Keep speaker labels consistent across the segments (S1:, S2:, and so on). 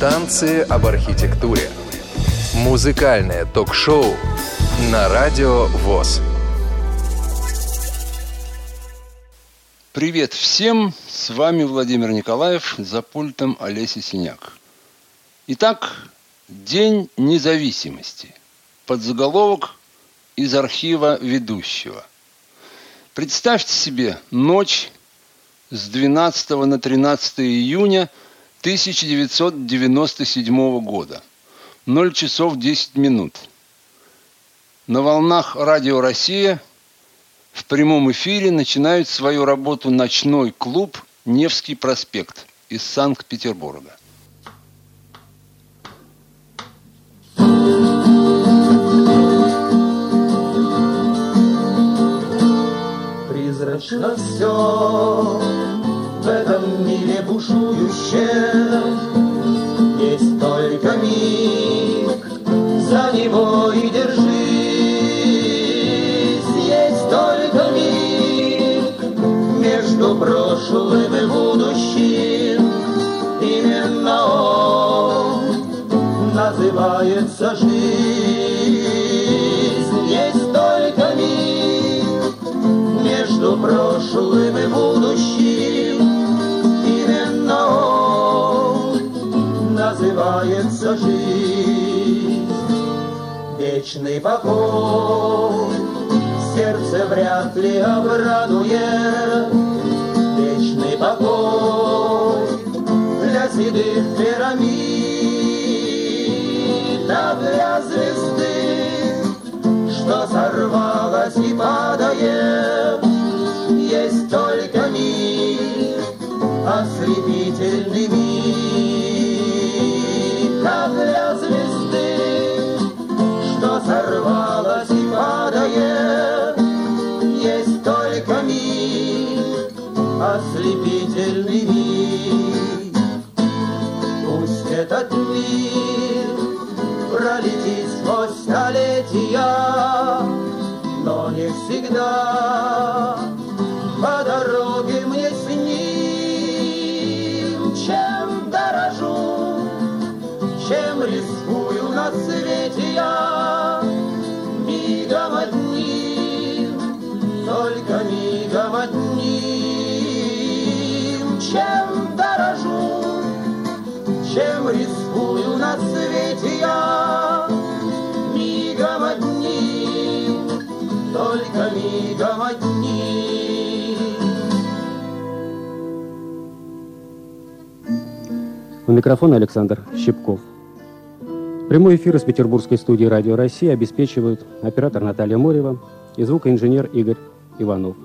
S1: Танцы об архитектуре. Музыкальное ток-шоу на радио ВОЗ.
S2: Привет всем! С вами Владимир Николаев, за пультом Олеся Синяк. Итак, День независимости. Подзаголовок из архива ведущего. Представьте себе ночь с 12 на 13 июня 1997 года. 0 часов 10 минут. На волнах Радио Россия в прямом эфире начинает свою работу ночной клуб «Невский проспект» из Санкт-Петербурга.
S3: Призрачно все в этом мире бушующем Есть только миг, за него и держись. Есть только миг между прошлым и будущим. Именно он называется жизнь. Между прошлым и будущим. Называется жизнь. Вечный покой сердце вряд ли обрадует. Вечный покой для седых пирамид, а для звезды, что сорвалась и падает есть только миг, ослепительный миг, падает. Есть только миг, ослепительный миг. Пусть этот мир пролетит сквозь столетия, но не всегда одним.
S4: У микрофона Александр Щепков. Прямой эфир из петербургской студии «Радио России» обеспечивают оператор Наталья Морева и звукоинженер Игорь Иванов.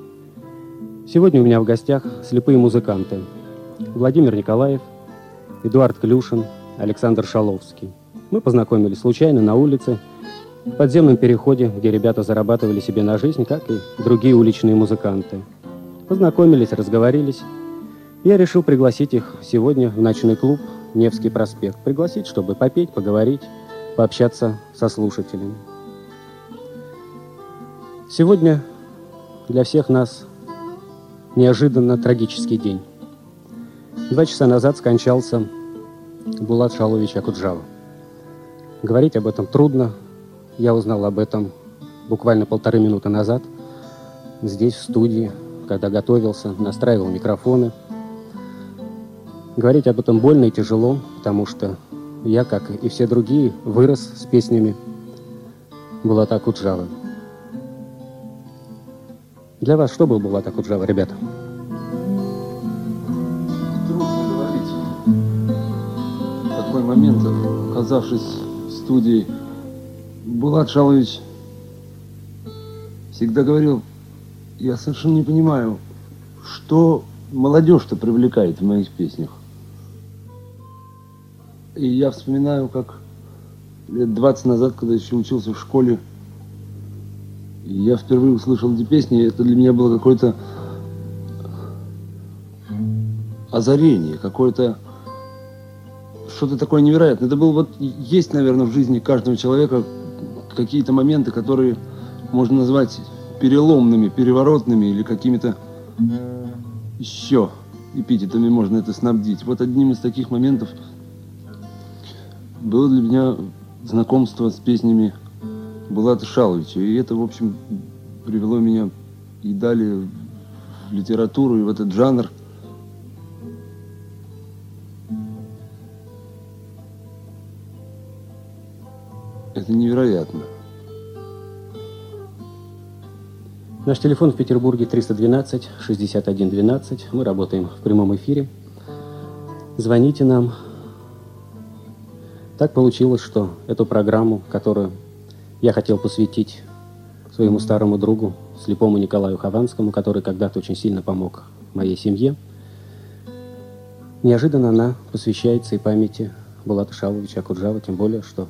S4: Сегодня у меня в гостях слепые музыканты Владимир Николаев, Эдуард Клюшин, Александр Шаловский. Мы познакомились случайно на улице, в подземном переходе, где ребята зарабатывали себе на жизнь, как и другие уличные музыканты. Познакомились, разговорились – я решил пригласить их сегодня в ночной клуб «Невский проспект». Пригласить, чтобы попеть, поговорить, пообщаться со слушателями. Сегодня для всех нас неожиданно трагический день. Два часа назад скончался Булат Шалович Акуджава. Говорить об этом трудно. Я узнал об этом буквально полторы минуты назад здесь, в студии, когда готовился, настраивал микрофоны – Говорить об этом больно и тяжело, потому что я, как и все другие, вырос с песнями Булата Куджава. Для вас что был Булата Куджава, ребята?
S5: Трудно говорить. В такой момент, оказавшись в студии, Булат Шалович всегда говорил, я совершенно не понимаю, что молодежь-то привлекает в моих песнях. И я вспоминаю, как лет 20 назад, когда еще учился в школе, я впервые услышал эти песни, это для меня было какое-то озарение, какое-то что-то такое невероятное. Это был вот, есть, наверное, в жизни каждого человека какие-то моменты, которые можно назвать переломными, переворотными или какими-то еще эпитетами можно это снабдить. Вот одним из таких моментов – было для меня знакомство с песнями Булата Шаловича. И это, в общем, привело меня и далее в литературу, и в этот жанр. Это невероятно.
S4: Наш телефон в Петербурге 312 61 12. Мы работаем в прямом эфире. Звоните нам. Так получилось, что эту программу, которую я хотел посвятить своему старому другу, слепому Николаю Хованскому, который когда-то очень сильно помог моей семье, неожиданно она посвящается и памяти Булата Шаловича Акуджава, тем более, что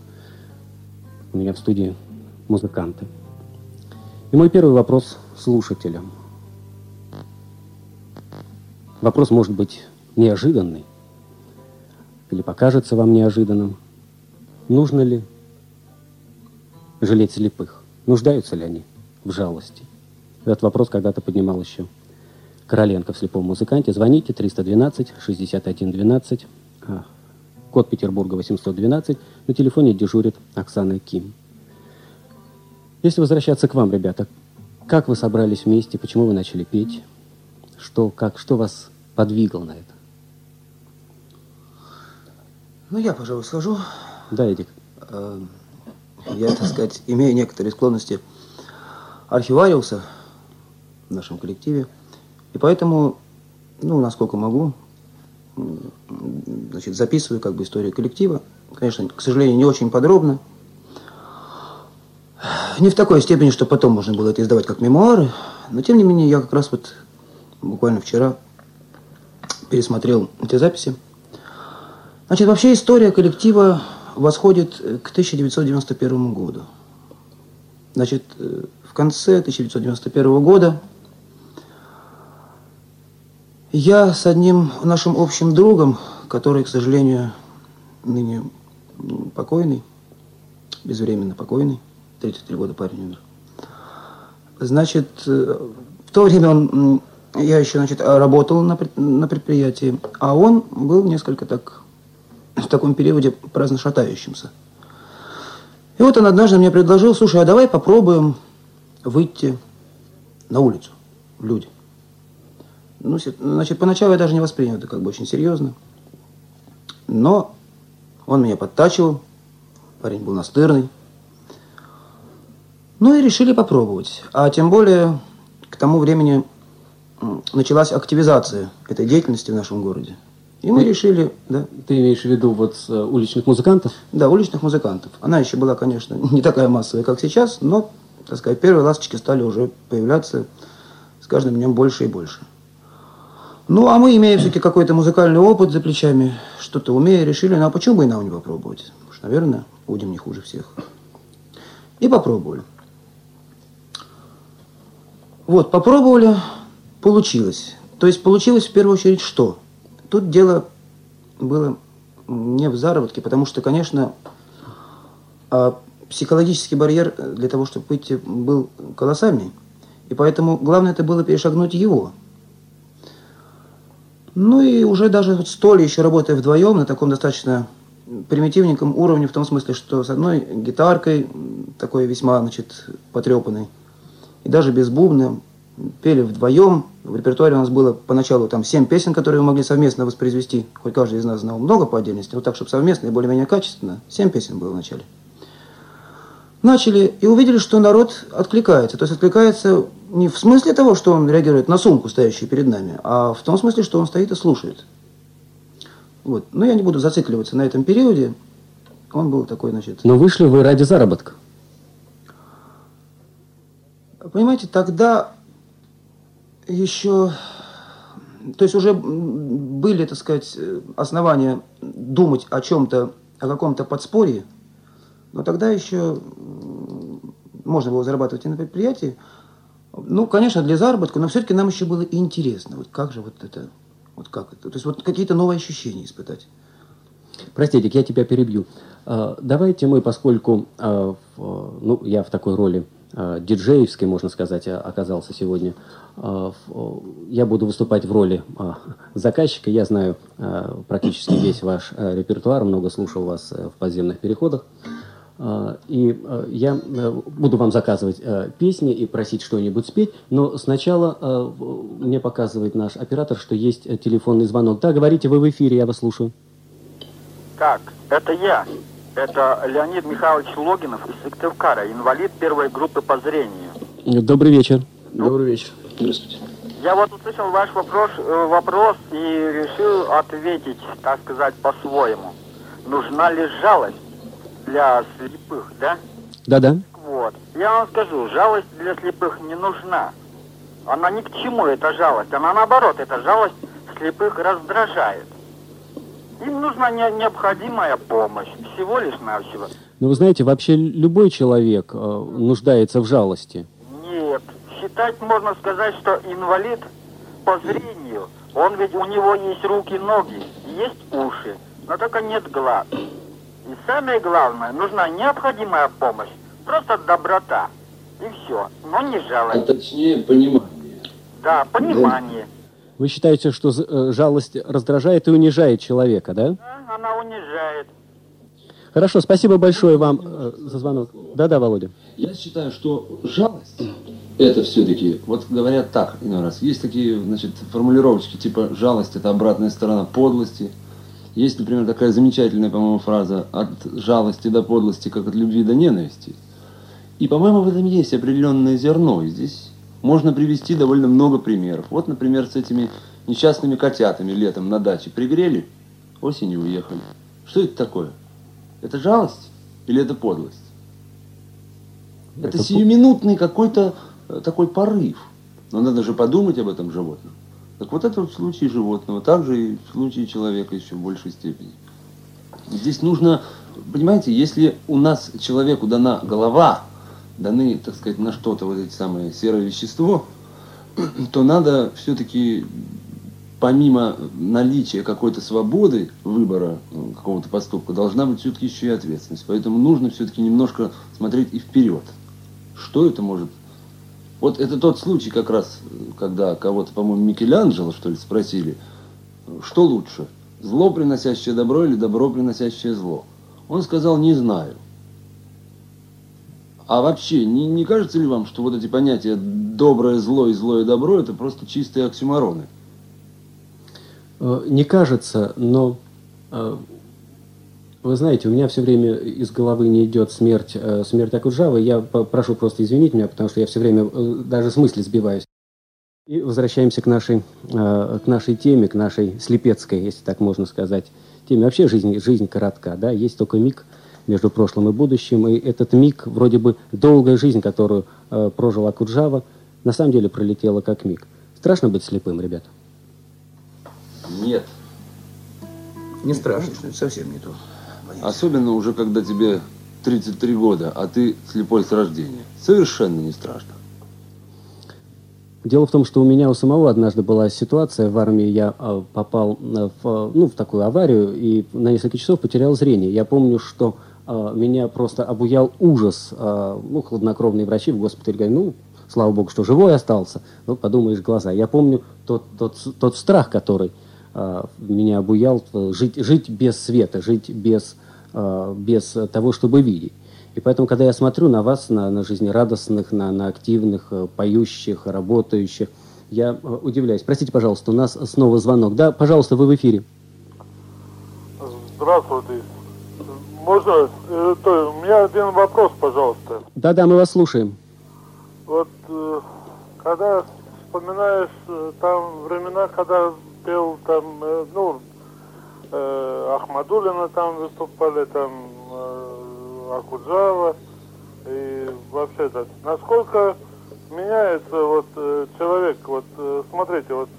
S4: у меня в студии музыканты. И мой первый вопрос слушателям. Вопрос может быть неожиданный или покажется вам неожиданным. Нужно ли жалеть слепых? Нуждаются ли они в жалости? Этот вопрос когда-то поднимал еще Короленко в «Слепом музыканте». Звоните 312 61 12, а, код Петербурга 812. На телефоне дежурит Оксана Ким. Если возвращаться к вам, ребята, как вы собрались вместе, почему вы начали петь, что, как, что вас подвигло на это?
S6: Ну, я, пожалуй, схожу.
S4: Да, Эдик.
S6: Э, я, так сказать, имею некоторые склонности архивариуса в нашем коллективе. И поэтому, ну, насколько могу, значит, записываю как бы историю коллектива. Конечно, к сожалению, не очень подробно, не в такой степени, что потом можно было это издавать как мемуары, но тем не менее я как раз вот буквально вчера пересмотрел эти записи. Значит, вообще история коллектива восходит к 1991 году. Значит, э, в конце 1991 года я с одним нашим общим другом, который, к сожалению, ныне покойный, безвременно покойный, 33 года парень умер. Значит, э, в то время он, я еще, значит, работал на, на предприятии, а он был несколько так, в таком периоде праздно шатающимся. И вот он однажды мне предложил, слушай, а давай попробуем выйти на улицу, люди. Ну, значит, поначалу я даже не воспринял это как бы очень серьезно. Но он меня подтачивал, парень был настырный. Ну и решили попробовать. А тем более к тому времени началась активизация этой деятельности в нашем городе. И мы ты, решили, да.
S4: Ты имеешь в виду вот э, уличных музыкантов?
S6: Да, уличных музыкантов. Она еще была, конечно, не такая массовая, как сейчас, но, так сказать, первые ласточки стали уже появляться с каждым днем больше и больше. Ну, а мы, имея все-таки какой-то музыкальный опыт за плечами, что-то умея, решили, ну а почему бы и нам не попробовать? Потому что, наверное, будем не хуже всех. И попробовали. Вот, попробовали, получилось. То есть получилось в первую очередь что? Тут дело было не в заработке, потому что, конечно, а, психологический барьер для того, чтобы выйти, был колоссальный. И поэтому главное это было перешагнуть его. Ну и уже даже вот столь еще работая вдвоем на таком достаточно примитивненьком уровне, в том смысле, что с одной гитаркой, такой весьма, значит, потрепанной, и даже без бубна пели вдвоем. В репертуаре у нас было поначалу там семь песен, которые мы могли совместно воспроизвести. Хоть каждый из нас знал много по отдельности, но так, чтобы совместно и более-менее качественно. Семь песен было вначале. Начали и увидели, что народ откликается. То есть откликается не в смысле того, что он реагирует на сумку, стоящую перед нами, а в том смысле, что он стоит и слушает. Вот. Но я не буду зацикливаться на этом периоде. Он был такой, значит...
S4: Но вышли вы ради заработка.
S6: Понимаете, тогда еще, то есть уже были, так сказать, основания думать о чем-то, о каком-то подспорье, но тогда еще можно было зарабатывать и на предприятии. Ну, конечно, для заработка, но все-таки нам еще было интересно. Вот как же вот это, вот как это, то есть вот какие-то новые ощущения испытать.
S4: Простите, я тебя перебью. А, давайте мы, поскольку а, ну, я в такой роли диджеевский, можно сказать, оказался сегодня. Я буду выступать в роли заказчика. Я знаю практически весь ваш репертуар, много слушал вас в подземных переходах. А, и а, я э, буду вам заказывать э, песни и просить что-нибудь спеть, но сначала э, мне показывает наш оператор, что есть телефонный звонок. Да, говорите, вы в эфире, я вас слушаю.
S7: Так, это я. Это Леонид Михайлович Логинов из Сыктывкара, инвалид первой группы по зрению.
S4: Добрый вечер.
S6: Добрый вечер. Здравствуйте.
S7: Я вот услышал ваш вопрос, вопрос и решил ответить, так сказать, по-своему. Нужна ли жалость? Для слепых, да?
S4: Да-да.
S7: Вот. Я вам скажу, жалость для слепых не нужна. Она ни к чему, эта жалость. Она наоборот, эта жалость слепых раздражает. Им нужна не, необходимая помощь, всего лишь навсего.
S4: Ну, вы знаете, вообще любой человек э, нуждается в жалости.
S7: Нет, считать можно сказать, что инвалид по зрению, он ведь у него есть руки, ноги, есть уши, но только нет глаз. И самое главное, нужна необходимая помощь, просто доброта. И все, но не жалость.
S5: А точнее, понимание.
S7: Да, понимание.
S4: Вы считаете, что э, жалость раздражает и унижает человека, да?
S7: Да, она унижает.
S4: Хорошо, спасибо большое вам э, за звонок. Да-да, Володя.
S5: Я считаю, что жалость это все-таки, вот говорят так иной раз, есть такие, значит, формулировочки, типа жалость это обратная сторона подлости, есть, например, такая замечательная, по-моему, фраза «от жалости до подлости, как от любви до ненависти». И, по-моему, в этом есть определенное зерно. И здесь можно привести довольно много примеров. Вот, например, с этими несчастными котятами летом на даче пригрели, осенью уехали. Что это такое? Это жалость или это подлость? Это, это сиюминутный какой-то э, такой порыв. Но надо же подумать об этом животном. Так вот это в случае животного, также и в случае человека еще в большей степени. Здесь нужно, понимаете, если у нас человеку дана голова, даны, так сказать, на что-то вот эти самые серое вещество, то надо все-таки помимо наличия какой-то свободы выбора ну, какого-то поступка, должна быть все-таки еще и ответственность. Поэтому нужно все-таки немножко смотреть и вперед. Что это может вот это тот случай как раз, когда кого-то, по-моему, Микеланджело, что ли, спросили, что лучше, зло, приносящее добро или добро, приносящее зло. Он сказал, не знаю. А вообще, не, не кажется ли вам, что вот эти понятия доброе зло и злое добро это просто чистые оксюмороны?
S4: Э, не кажется, но э, вы знаете, у меня все время из головы не идет смерть, э, смерть Акуджавы. Я прошу просто извинить меня, потому что я все время э, даже с мысли сбиваюсь. И возвращаемся к нашей, э, к нашей теме, к нашей слепецкой, если так можно сказать, теме. Вообще жизнь, жизнь коротка, да, есть только миг между прошлым и будущим, и этот миг, вроде бы долгая жизнь, которую прожил Акуджава, на самом деле пролетела как миг. Страшно быть слепым, ребята?
S5: Нет.
S6: Не страшно, совсем не то.
S5: Особенно уже когда тебе 33 года, а ты слепой с рождения. Совершенно не страшно.
S4: Дело в том, что у меня у самого однажды была ситуация в армии, я а, попал э, в, ну, в такую аварию и на несколько часов потерял зрение. Я помню, что а, меня просто обуял ужас. А, ну, хладнокровные врачи в госпитале говорят, ну, слава богу, что живой остался. Ну, подумаешь, глаза. Я помню тот, тот, тот страх, который меня обуял, жить, жить без света, жить без Э, без того, чтобы видеть. И поэтому, когда я смотрю на вас, на, на жизнерадостных, на, на активных, э, поющих, работающих, я э, удивляюсь. Простите, пожалуйста, у нас снова звонок. Да, пожалуйста, вы в эфире.
S8: Здравствуйте. Можно, это, у меня один вопрос, пожалуйста.
S4: Да-да, мы вас слушаем.
S8: Вот, когда вспоминаешь там времена, когда пел там, ну, э, Ахмадулина там выступали, там э, Акуджава. И вообще так, насколько меняется вот э, человек, вот смотрите, вот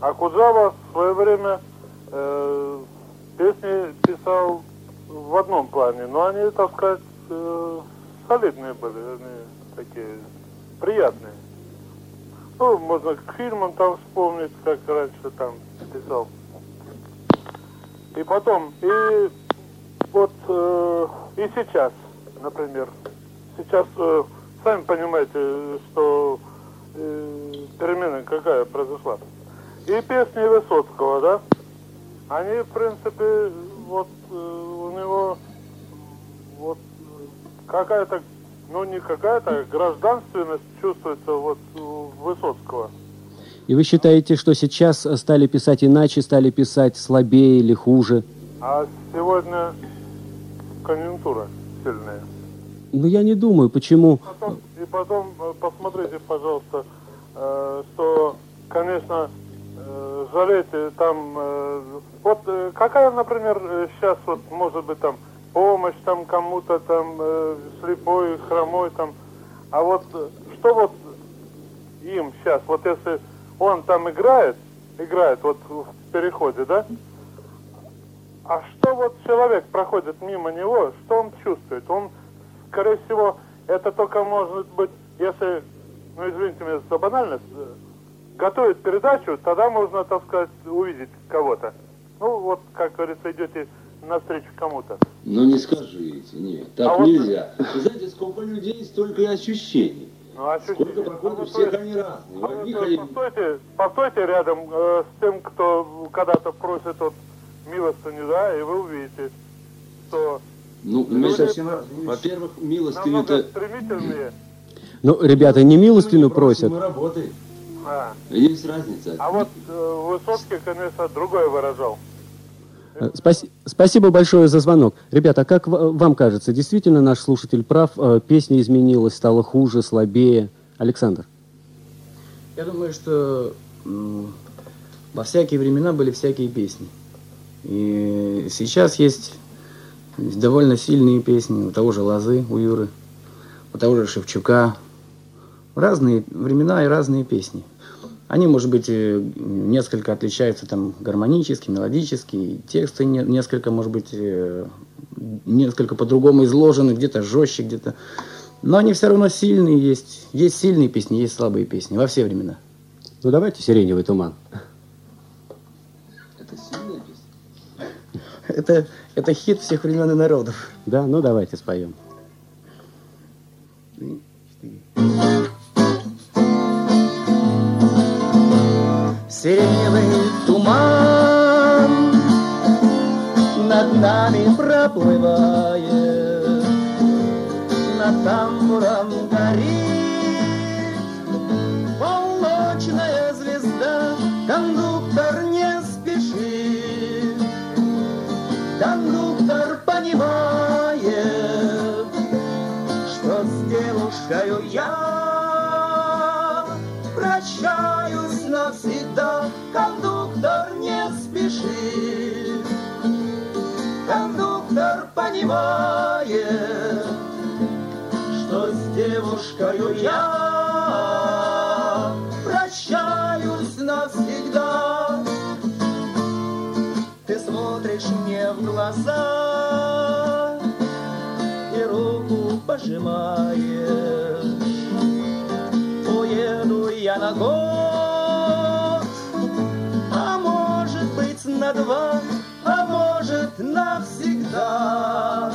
S8: Акуджава в свое время э, песни писал в одном плане, но они, так сказать, э, солидные были, они такие приятные. Ну, можно к фильмам там вспомнить, как раньше там писал. И потом, и вот э, и сейчас, например, сейчас э, сами понимаете, что э, перемена какая произошла. И песни Высоцкого, да, они, в принципе, вот э, у него вот какая-то, ну не какая-то, а гражданственность чувствуется вот у Высоцкого.
S4: И вы считаете, что сейчас стали писать иначе, стали писать слабее или хуже?
S8: А сегодня конъюнктура сильная.
S4: Ну, я не думаю, почему...
S8: Потом- и потом э, посмотрите, пожалуйста, э, что, конечно, э, жалейте там... э, вот э, какая, например, сейчас вот может быть там помощь там кому-то там э, слепой, хромой там, а вот э, что вот им сейчас, вот если он там играет, играет вот в переходе, да? А что вот человек проходит мимо него, что он чувствует? Он, скорее всего, это только может быть, если, ну извините меня за банальность, э, готовит передачу, тогда можно, так сказать, увидеть кого-то. Ну вот, как говорится, идете навстречу кому-то.
S5: Ну не скажите, нет, так
S8: А вот-
S5: нельзя. Вы знаете, сколько людей, столько и ощущений.
S8: Ну, а
S5: Сколько
S8: вот
S5: всех они разные.
S8: А
S5: одних они-
S8: постойте, постойте рядом э, с тем, кто когда-то просит вот милостыню, да, и вы увидите, что
S5: Ну,
S6: Ну,
S5: мы-
S6: совсем разные
S5: во-первых, милостыню
S8: намного
S5: это...
S8: стремительнее.
S4: Ну, ребята, не милостыню просят.
S5: Мы работаем.
S8: А,
S5: Есть разница.
S8: а вот э, Высоцкий, конечно, другое выражал.
S4: Э, спаси- Спасибо большое за звонок. Ребята, а как в- вам кажется, действительно наш слушатель прав? Э, Песня изменилась, стала хуже, слабее? Александр?
S3: Я думаю, что во всякие времена были всякие песни. И сейчас есть довольно сильные песни у того же Лозы, у Юры, у того же Шевчука. Разные времена и разные песни. Они, может быть, э, несколько отличаются там гармонически, мелодически, тексты не- несколько, может быть, э, несколько по-другому изложены, где-то жестче, где-то... Но они все равно сильные есть. Есть сильные песни, есть слабые песни во все времена.
S4: Ну, давайте «Сиреневый туман».
S5: Это сильная песня?
S3: Это, это хит всех времен и народов.
S4: Да, ну давайте споем.
S3: Сиреневый туман над нами проплывает, над тамбуром горит полночная звезда, кондуктор не спешит, кондуктор понимает, что с девушкой я прощаюсь навсегда. Кондуктор не спешит, кондуктор понимает, что с девушкой я прощаюсь навсегда. Ты смотришь мне в глаза и руку пожимаешь. Уеду я на год, на два, а может навсегда.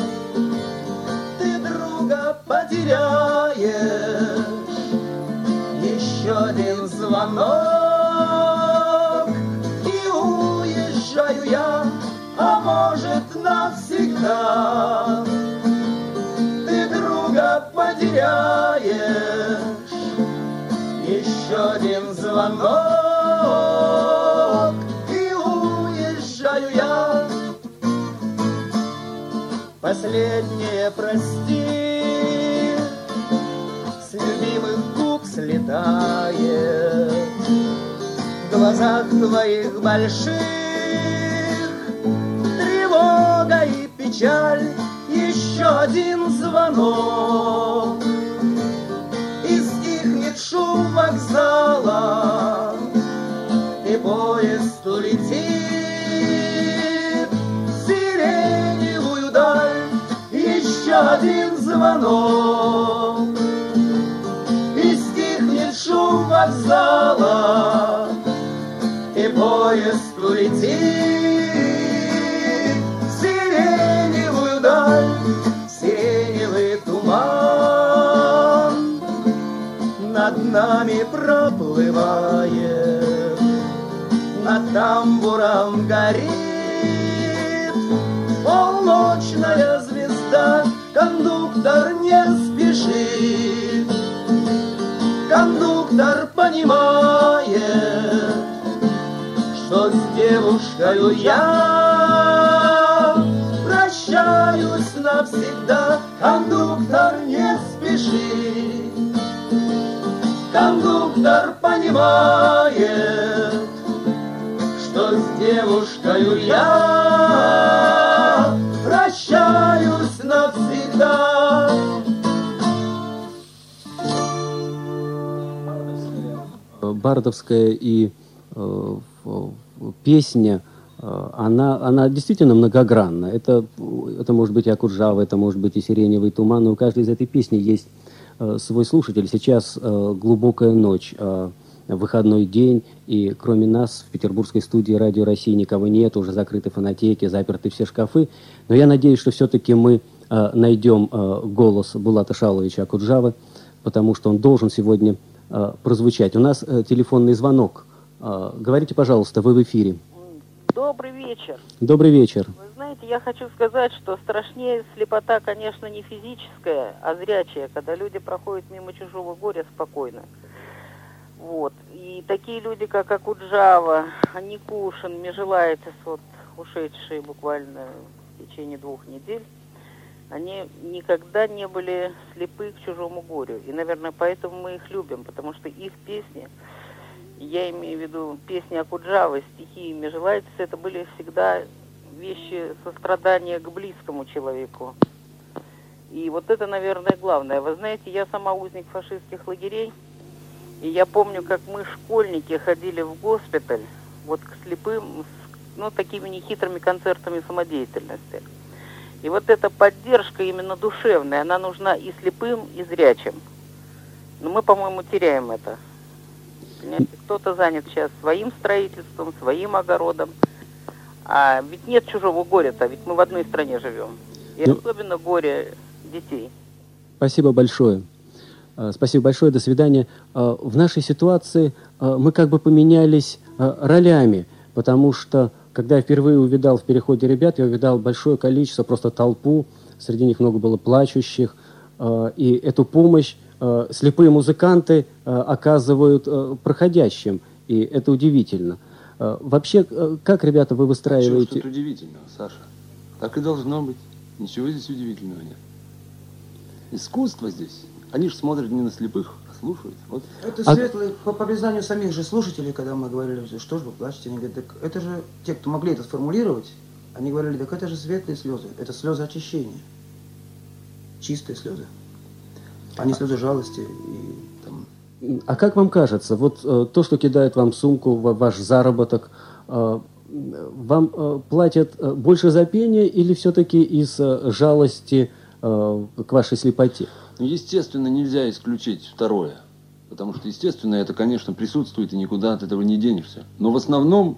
S3: Ты друга потеряешь, еще один звонок, и уезжаю я, а может навсегда. Ты друга потеряешь, еще один звонок, Последнее прости, с любимых губ слетает, в глазах твоих больших тревога и печаль, еще один звонок. И стихнет шум вокзала, и поезд улетит один звонок, и стихнет шум вокзала, и поезд улетит. В сиреневую даль, сиреневый туман проплывает, над тамбуром горит. Полночная звезда, кондуктор не спешит. Кондуктор понимает, что с девушкой я прощаюсь навсегда. Кондуктор не спешит, кондуктор понимает, что с девушкой я навсегда.
S4: бардовская и э, песня, э, она, она действительно многогранна. Это, это может быть и Акуджава, это может быть и Сиреневый туман, но у каждой из этой песни есть э, свой слушатель. Сейчас э, глубокая ночь, э, выходной день, и кроме нас в петербургской студии «Радио России» никого нет, уже закрыты фонотеки, заперты все шкафы. Но я надеюсь, что все-таки мы найдем э, голос Булата Шаловича Акуджавы, потому что он должен сегодня э, прозвучать. У нас э, телефонный звонок. Э, говорите, пожалуйста, вы в эфире.
S9: Добрый вечер.
S4: Добрый вечер.
S9: Вы знаете, я хочу сказать, что страшнее слепота, конечно, не физическая, а зрячая, когда люди проходят мимо чужого горя спокойно. Вот. И такие люди, как Акуджава, Аникушин, Межелайтис, вот ушедшие буквально в течение двух недель, они никогда не были слепы к чужому горю. И, наверное, поэтому мы их любим, потому что их песни, я имею в виду песни Акуджавы, стихи Межелайтиса, это были всегда вещи сострадания к близкому человеку. И вот это, наверное, главное. Вы знаете, я сама узник фашистских лагерей, и я помню, как мы, школьники, ходили в госпиталь, вот к слепым, ну, такими нехитрыми концертами самодеятельности. И вот эта поддержка именно душевная, она нужна и слепым, и зрячим. Но мы, по-моему, теряем это. Понимаете, кто-то занят сейчас своим строительством, своим огородом. А ведь нет чужого горя-то, ведь мы в одной стране живем. И
S4: Ну-
S9: особенно горе детей.
S4: Спасибо большое. Э, Спасибо большое, до свидания. Э, В нашей ситуации э, мы как бы поменялись ролями, потому что, когда я впервые увидал в переходе ребят, я увидал большое количество, просто толпу, среди них много было плачущих, э, и эту помощь э, слепые музыканты э, оказывают проходящим, и это удивительно. Вообще, как, ребята, вы выстраиваете...
S5: тут удивительного, Саша? Так и должно быть. Ничего здесь удивительного нет. Искусство здесь. Они же смотрят не на слепых, слушают. Вот.
S6: Это
S4: А-
S6: светлые, по, по признанию самих же слушателей, когда мы говорили, что ж вы плачете, они говорят, так это же, те, кто могли это сформулировать, они говорили, так это же светлые слезы, это слезы очищения, чистые слезы, а не слезы жалости и там,
S4: А как вам кажется, вот э, то, что кидает вам сумку, ва- ваш заработок, э, вам э, платят э, больше за пение или все-таки из э, жалости э, к вашей слепоте?
S5: Ну, естественно, нельзя исключить второе. Потому что, естественно, это, конечно, присутствует, и никуда от этого не денешься. Но в основном,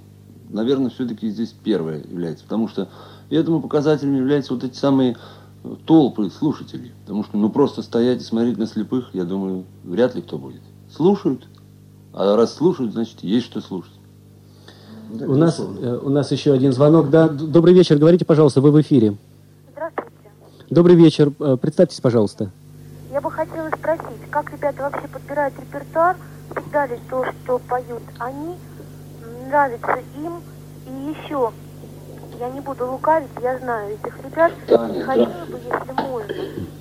S5: наверное, все-таки здесь первое является. Потому что этому показателем являются вот эти самые э, толпы слушателей. Потому что, ну, просто стоять и смотреть на слепых, я думаю, вряд ли кто будет. Слушают. А раз слушают, значит, есть что слушать.
S6: да,
S4: У нас, э, у нас еще один звонок. Да, добрый вечер, говорите, пожалуйста, вы в эфире.
S10: Здравствуйте.
S4: Добрый вечер, э, представьтесь, пожалуйста.
S10: Я бы хотела спросить, как ребята вообще подбирают репертуар? Всегда ли то, что поют они, нравится им? И еще, я не буду лукавить, я знаю этих ребят.
S5: Таня,
S10: и хотела бы, если можно,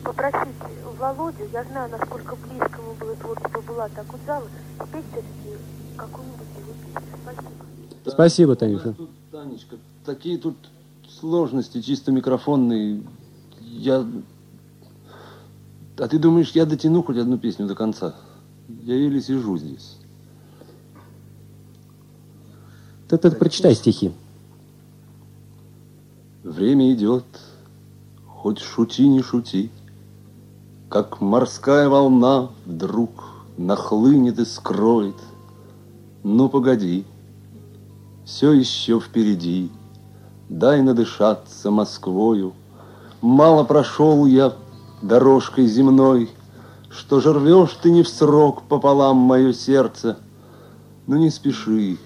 S10: попросить Володю, я знаю, насколько близко ему было творчество Булата Акуджавы, спеть все-таки какую-нибудь его песню. Спасибо.
S4: Спасибо, Танюша.
S5: Тут, Танечка, такие тут сложности чисто микрофонные. Я... А ты думаешь, я дотяну хоть одну песню до конца? Я еле сижу здесь.
S4: Ты, ты прочитай стихи.
S5: Время идет, хоть шути, не шути, Как морская волна вдруг нахлынет и скроет. Ну, погоди, все еще впереди, Дай надышаться Москвою. Мало прошел я дорожкой земной, что же рвешь ты не в срок пополам мое сердце. Но не спеши,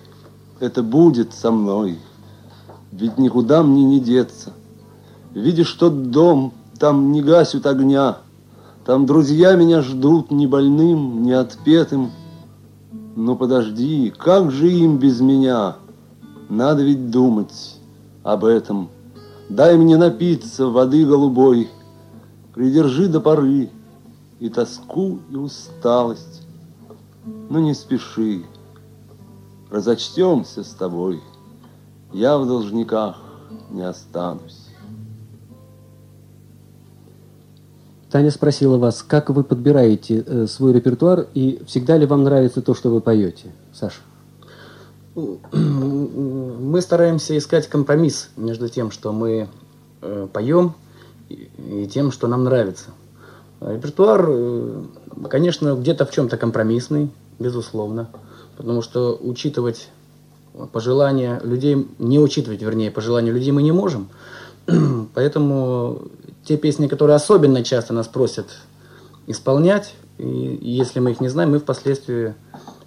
S5: это будет со мной, ведь никуда мне не деться. Видишь тот дом, там не гасят огня, там друзья меня ждут не больным, не отпетым. Но подожди, как же им без меня? Надо ведь думать об этом. Дай мне напиться воды голубой, Придержи до поры и тоску, и усталость. Но не спеши, разочтемся с тобой, Я в должниках не останусь.
S4: Таня спросила вас, как вы подбираете э, свой репертуар и всегда ли вам нравится то, что вы поете, Саша?
S11: Мы стараемся искать компромисс между тем, что мы э, поем, и тем, что нам нравится. Репертуар, э, конечно, где-то в чем-то компромиссный, безусловно, потому что учитывать пожелания людей, не учитывать, вернее, пожелания людей мы не можем. Поэтому те песни, которые особенно часто нас просят исполнять, и если мы их не знаем, мы впоследствии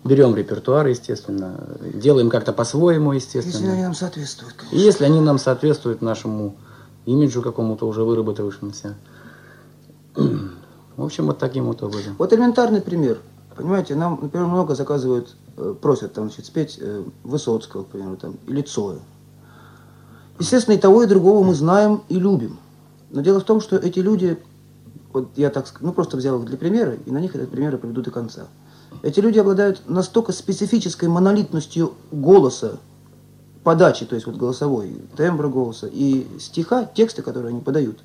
S11: берем репертуар, естественно, делаем как-то по-своему, естественно.
S6: Если они нам соответствуют,
S11: конечно. И если они нам соответствуют нашему имиджу какому-то уже выработавшемуся. В общем, вот таким вот образом.
S6: Вот элементарный пример. Понимаете, нам, например, много заказывают, э, просят там, значит, спеть э, Высоцкого, к примеру, там, или Цоя. Естественно, и того, и другого мы знаем и любим. Но дело в том, что эти люди, вот я так ну просто взял их для примера, и на них этот пример приведу до конца. Эти люди обладают настолько специфической монолитностью голоса, подачи, то есть вот голосовой, тембра голоса и стиха, тексты, которые они подают,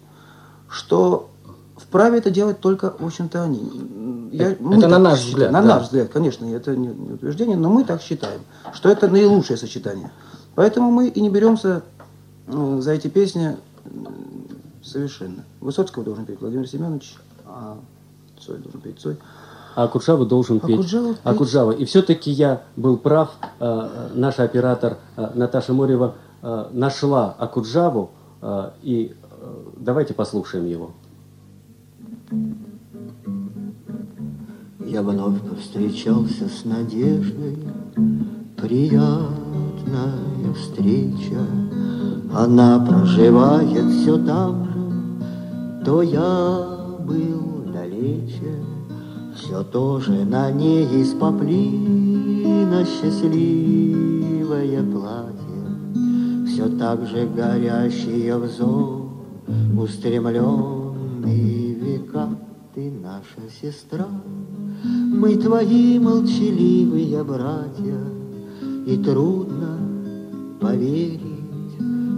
S6: что вправе это делать только, в общем-то, они.
S11: Я, это на
S6: так
S11: наш
S6: считаем.
S11: взгляд.
S6: На
S11: да.
S6: наш взгляд, конечно, это не, не утверждение, но мы так считаем, что это наилучшее сочетание. Поэтому мы и не беремся ну, за эти песни совершенно. Высоцкого должен петь Владимир Семенович, а Цой должен петь Цой.
S4: А Акуджава должен петь.
S6: Акуджава петь.
S4: Акуджава. И все-таки я был прав. э, Наша оператор э, Наташа Морева э, нашла Акуджаву. э, И э, давайте послушаем его.
S12: Я вновь повстречался с надеждой, Приятная встреча. Она проживает все там же, То я был далече, Все тоже на ней из поплина Счастливое платье, Все так же горящий взор, Устремленный века. Ты наша сестра, мы твои молчаливые братья, И трудно поверить,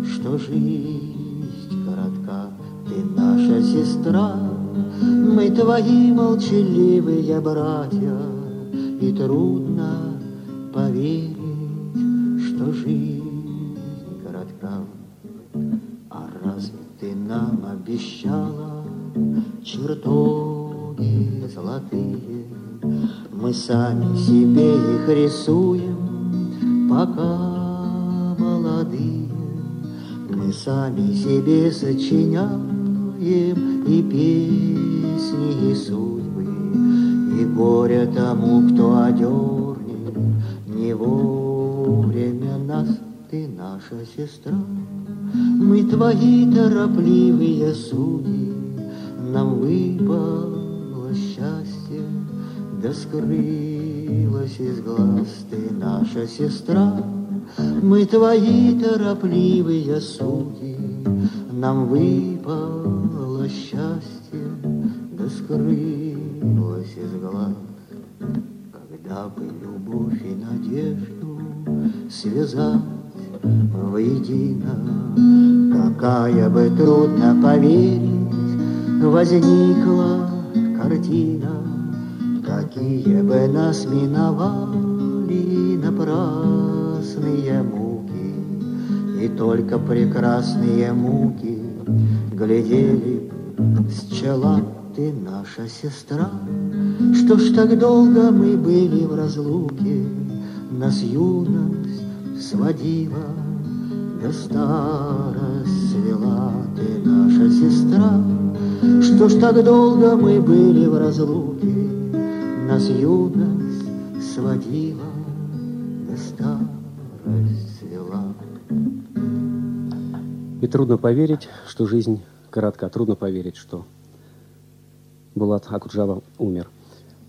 S12: что жизнь коротка. Ты наша сестра, мы твои молчаливые братья, И трудно поверить, что жизнь коротка. А разве ты нам обещала чертоги золотые? Мы сами себе их рисуем, пока молодые. Мы сами себе сочиняем и песни, и судьбы, и горе тому, кто одернет не вовремя нас. Ты наша сестра, мы твои торопливые судьи, нам выпало счастье, да скрылось из глаз. Ты наша сестра, мы твои торопливые судьи, нам выпало счастье, да скрылось из глаз. Когда бы любовь и надежду связать воедино, какая бы трудно поверить, возникла картина, какие бы нас миновали напрасные муки, и только прекрасные муки глядели с чела ты наша сестра. Что ж так долго мы были в разлуке, нас юность сводила, да старость свела ты наша сестра. Что ж так долго мы были в разлуке, Нас юность сводила, да старость
S4: И трудно поверить, что жизнь коротка. Трудно поверить, что Булат Акуджава умер.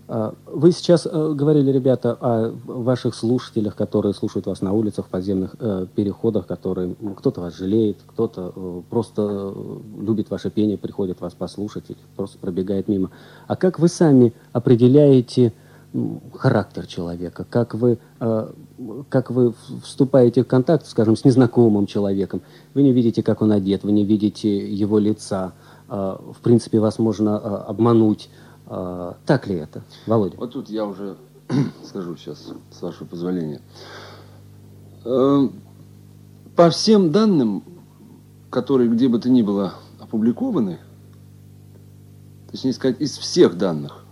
S4: А, Вы сейчас э, говорили, ребята, о ваших слушателях, которые слушают вас на улицах, в подземных э, переходах, которые кто-то вас жалеет, кто-то э, просто любит ваше пение, приходит вас послушать или просто пробегает мимо. А как вы сами определяете характер человека? Как вы, как вы вступаете в контакт, скажем, с незнакомым человеком? Вы не видите, как он одет, вы не видите его лица. Э, В принципе, вас можно э, обмануть. Э, Так ли это, Володя?
S5: Вот тут я уже скажу сейчас, с вашего позволения. Э, По всем данным, которые где бы то ни было опубликованы, точнее сказать, из всех данных,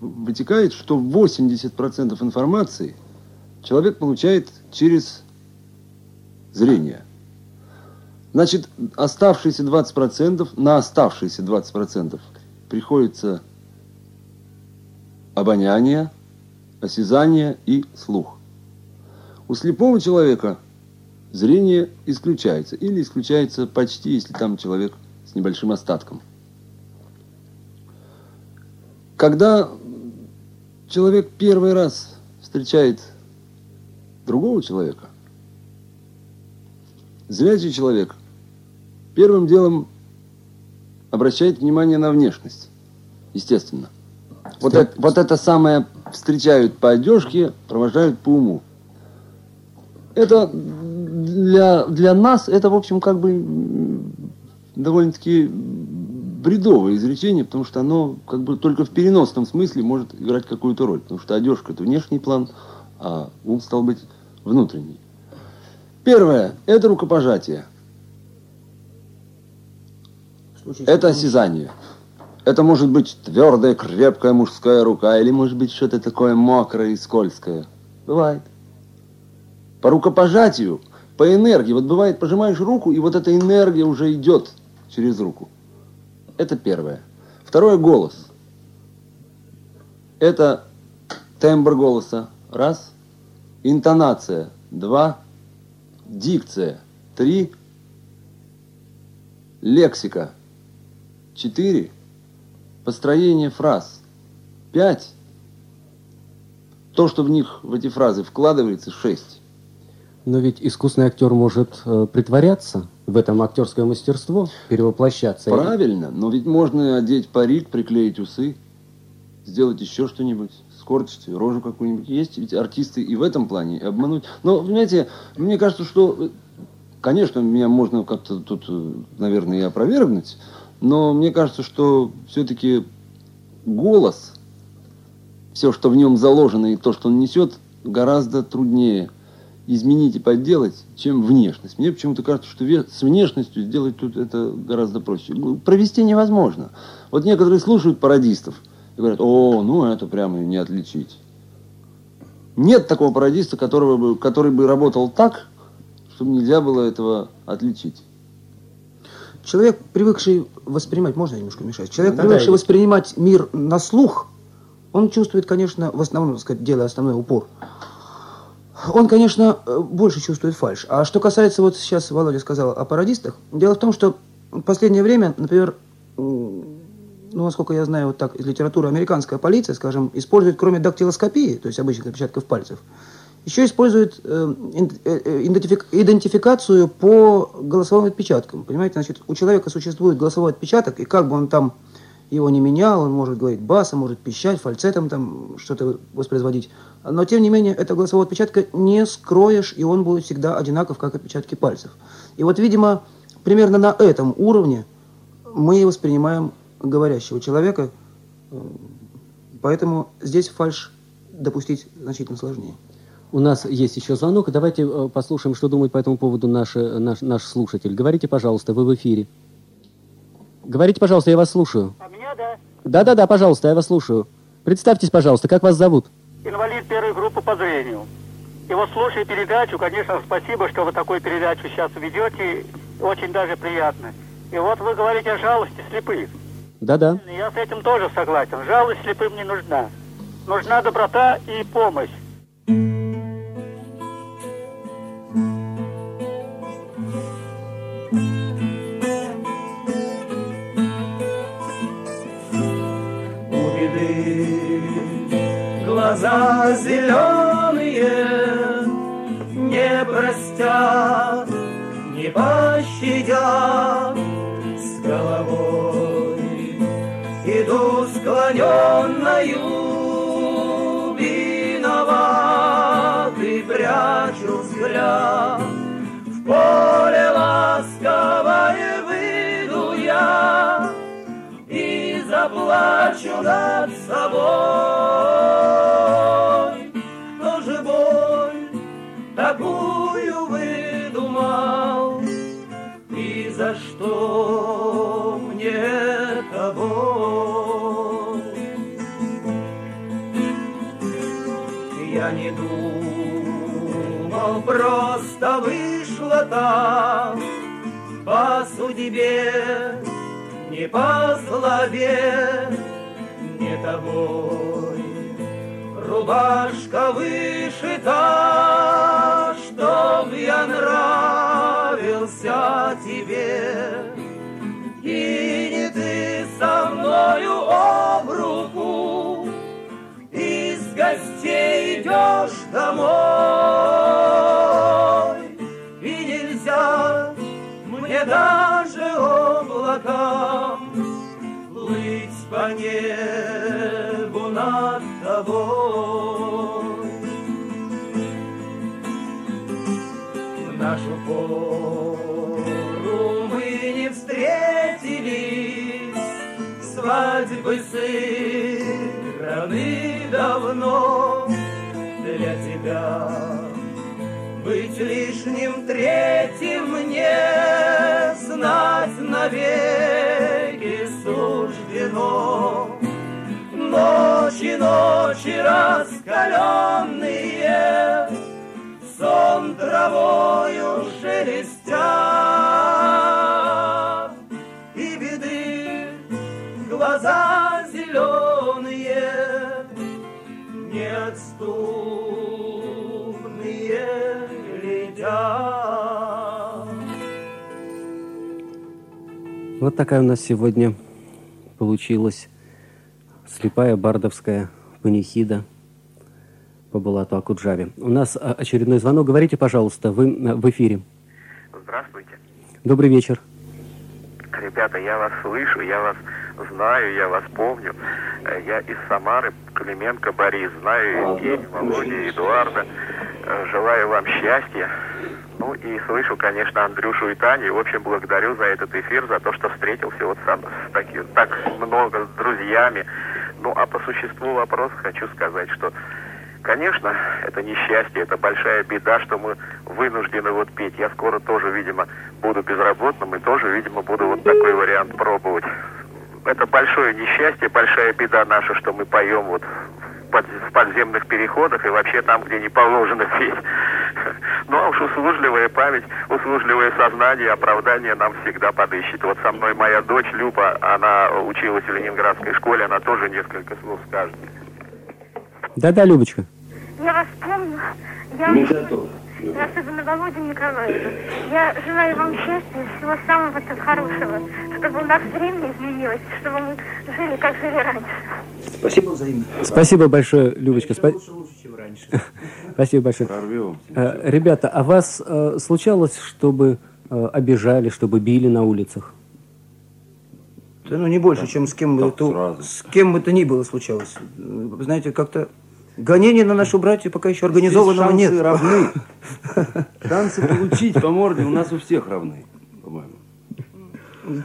S5: вытекает, что 80% информации человек получает через зрение. Значит, оставшиеся 20%, на оставшиеся 20% приходится обоняние, осязание и слух. У слепого человека зрение исключается. Или исключается почти, если там человек с небольшим остатком. Когда человек первый раз встречает другого человека, зрячий человек первым делом обращает внимание на внешность. Естественно. Вот это, вот это самое встречают по одежке, провожают по уму. Это для, для нас, это, в общем, как бы довольно-таки бредовое изречение, потому что оно как бы только в переносном смысле может играть какую-то роль. Потому что одежка – это внешний план, а ум, стал быть, внутренний. Первое – это рукопожатие. Это осязание. Это может быть твердая, крепкая мужская рука, или может быть что-то такое мокрое и скользкое. Бывает. По рукопожатию, по энергии. Вот бывает, пожимаешь руку, и вот эта энергия уже идет через руку. Это первое. Второе – голос. Это тембр голоса. Раз. Интонация. Два. Дикция. Три. Лексика. Четыре. Построение фраз. Пять. То, что в них, в эти фразы вкладывается, шесть.
S4: Но ведь искусный актер может э, притворяться, в этом актерское мастерство, перевоплощаться.
S5: Правильно, но ведь можно одеть парик, приклеить усы, сделать еще что-нибудь, скорчить рожу какую-нибудь. Есть ведь артисты и в этом плане, обмануть. Но, понимаете, мне кажется, что, э, конечно, меня можно как-то тут, э, наверное, и опровергнуть, но мне кажется, что все-таки голос, все, что в нем заложено и то, что он несет, гораздо труднее изменить и подделать, чем внешность. Мне почему-то кажется, что с внешностью сделать тут это гораздо проще. Провести невозможно. Вот некоторые слушают пародистов и говорят, о, ну это прямо не отличить. Нет такого пародиста, которого бы, который бы работал так, чтобы нельзя было этого отличить.
S6: Человек, привыкший воспринимать, можно я немножко мешать? Человек,
S5: Да,
S6: привыкший
S5: да,
S6: воспринимать мир на слух, он чувствует, конечно, в основном, так сказать, делая основной упор. Он, конечно, э, больше чувствует фальш. А что касается, вот сейчас Володя сказал о пародистах, дело в том, что в последнее время, например, ну, насколько я знаю, вот так из литературы, американская полиция, скажем, использует, кроме дактилоскопии, то есть обычных отпечатков пальцев, еще использует э, ин- э, э, идентифик- идентификацию по голосовым отпечаткам. Понимаете, значит, у человека существует голосовой отпечаток, и как бы он там его не менял, он может говорить басом, может пищать, фальцетом там что-то воспроизводить. Но, тем не менее, это голосового отпечатка не скроешь, и он будет всегда одинаков, как отпечатки пальцев. И вот, видимо, примерно на этом уровне мы воспринимаем говорящего человека, э, поэтому здесь фальш допустить значительно сложнее.
S4: У нас есть еще звонок. Давайте э, послушаем, что думает по этому поводу наш, э, наш, наш слушатель. Говорите, пожалуйста, вы в эфире. Говорите, пожалуйста, я вас слушаю.
S13: А меня, да?
S4: Да-да-да, пожалуйста, я вас слушаю. Представьтесь, пожалуйста, как вас зовут?
S13: Инвалид первой группы по зрению. И вот слушая передачу, конечно, спасибо, что вы такую передачу сейчас ведете. Очень даже приятно. И вот вы говорите о жалости слепых.
S4: Да-да.
S13: Я с этим тоже согласен. Жалость слепым не нужна. Нужна доброта и помощь.
S3: У беды глаза зеленые не простят, не пощадят Иду склоненною, виноватый, прячу взгляд. В поле ласковое выйду я, и заплачу над собой. Кто же боль такую просто вышло так по судьбе не по злобе, не тобой. Рубашка вышита, чтоб я нравился тебе. И не ты со мною об руку, из гостей идешь домой. Даже облакам плыть по небу над тобой. В нашу пору мы не встретились, свадьбы сыграны давно для тебя. Быть лишним третьим мне знать навеки суждено. Ночи, ночи раскаленные, сон травою шелестят, и беды глаза
S4: Вот такая у нас сегодня получилась слепая бардовская панихида по Булату Акуджаве. У нас а, очередной звонок. Говорите, пожалуйста, вы а, в эфире.
S14: Здравствуйте.
S4: Добрый вечер.
S14: Ребята, я вас слышу, я вас знаю, я вас помню. Э, Я из Самары, Клименко Борис, знаю Евгения, Володя, Эдуарда. Э, Желаю вам счастья. Ну и слышу, конечно, Андрюшу и Таню. И, в общем, благодарю за этот эфир, за то, что встретился вот сам с таки- так много с друзьями. Ну, а по существу вопроса хочу сказать, что Конечно, это несчастье, это большая беда, что мы вынуждены вот петь. Я скоро тоже, видимо, буду безработным и тоже, видимо, буду вот такой вариант пробовать. Это большое несчастье, большая беда наша, что мы поем вот в под- в подземных переходах и вообще там, где не положено петь. Ну а уж услужливая память, услужливое сознание, оправдание нам всегда подыщет. Вот со мной моя дочь Люба, она училась в Ленинградской школе, она тоже несколько слов скажет.
S4: Да-да, Любочка.
S10: Я вас помню. Я,
S5: Мы готовы.
S10: Особенно Володя Николаевна. Я желаю вам счастья, всего самого хорошего, чтобы у нас время изменилось, чтобы мы жили, как жили раньше.
S6: Спасибо взаимно.
S4: Спасибо большое, Любочка. Спа-
S6: раньше.
S4: Спасибо большое. Э, Ребята, а вас э, случалось, чтобы э, обижали, чтобы били на улицах?
S6: Да ну не больше, чем с кем бы то, с кем бы то ни было случалось. Знаете, как-то гонения на нашу братью пока еще организованного
S5: Здесь
S6: нет.
S5: равны. Шансы получить по морде у нас у всех равны, по-моему.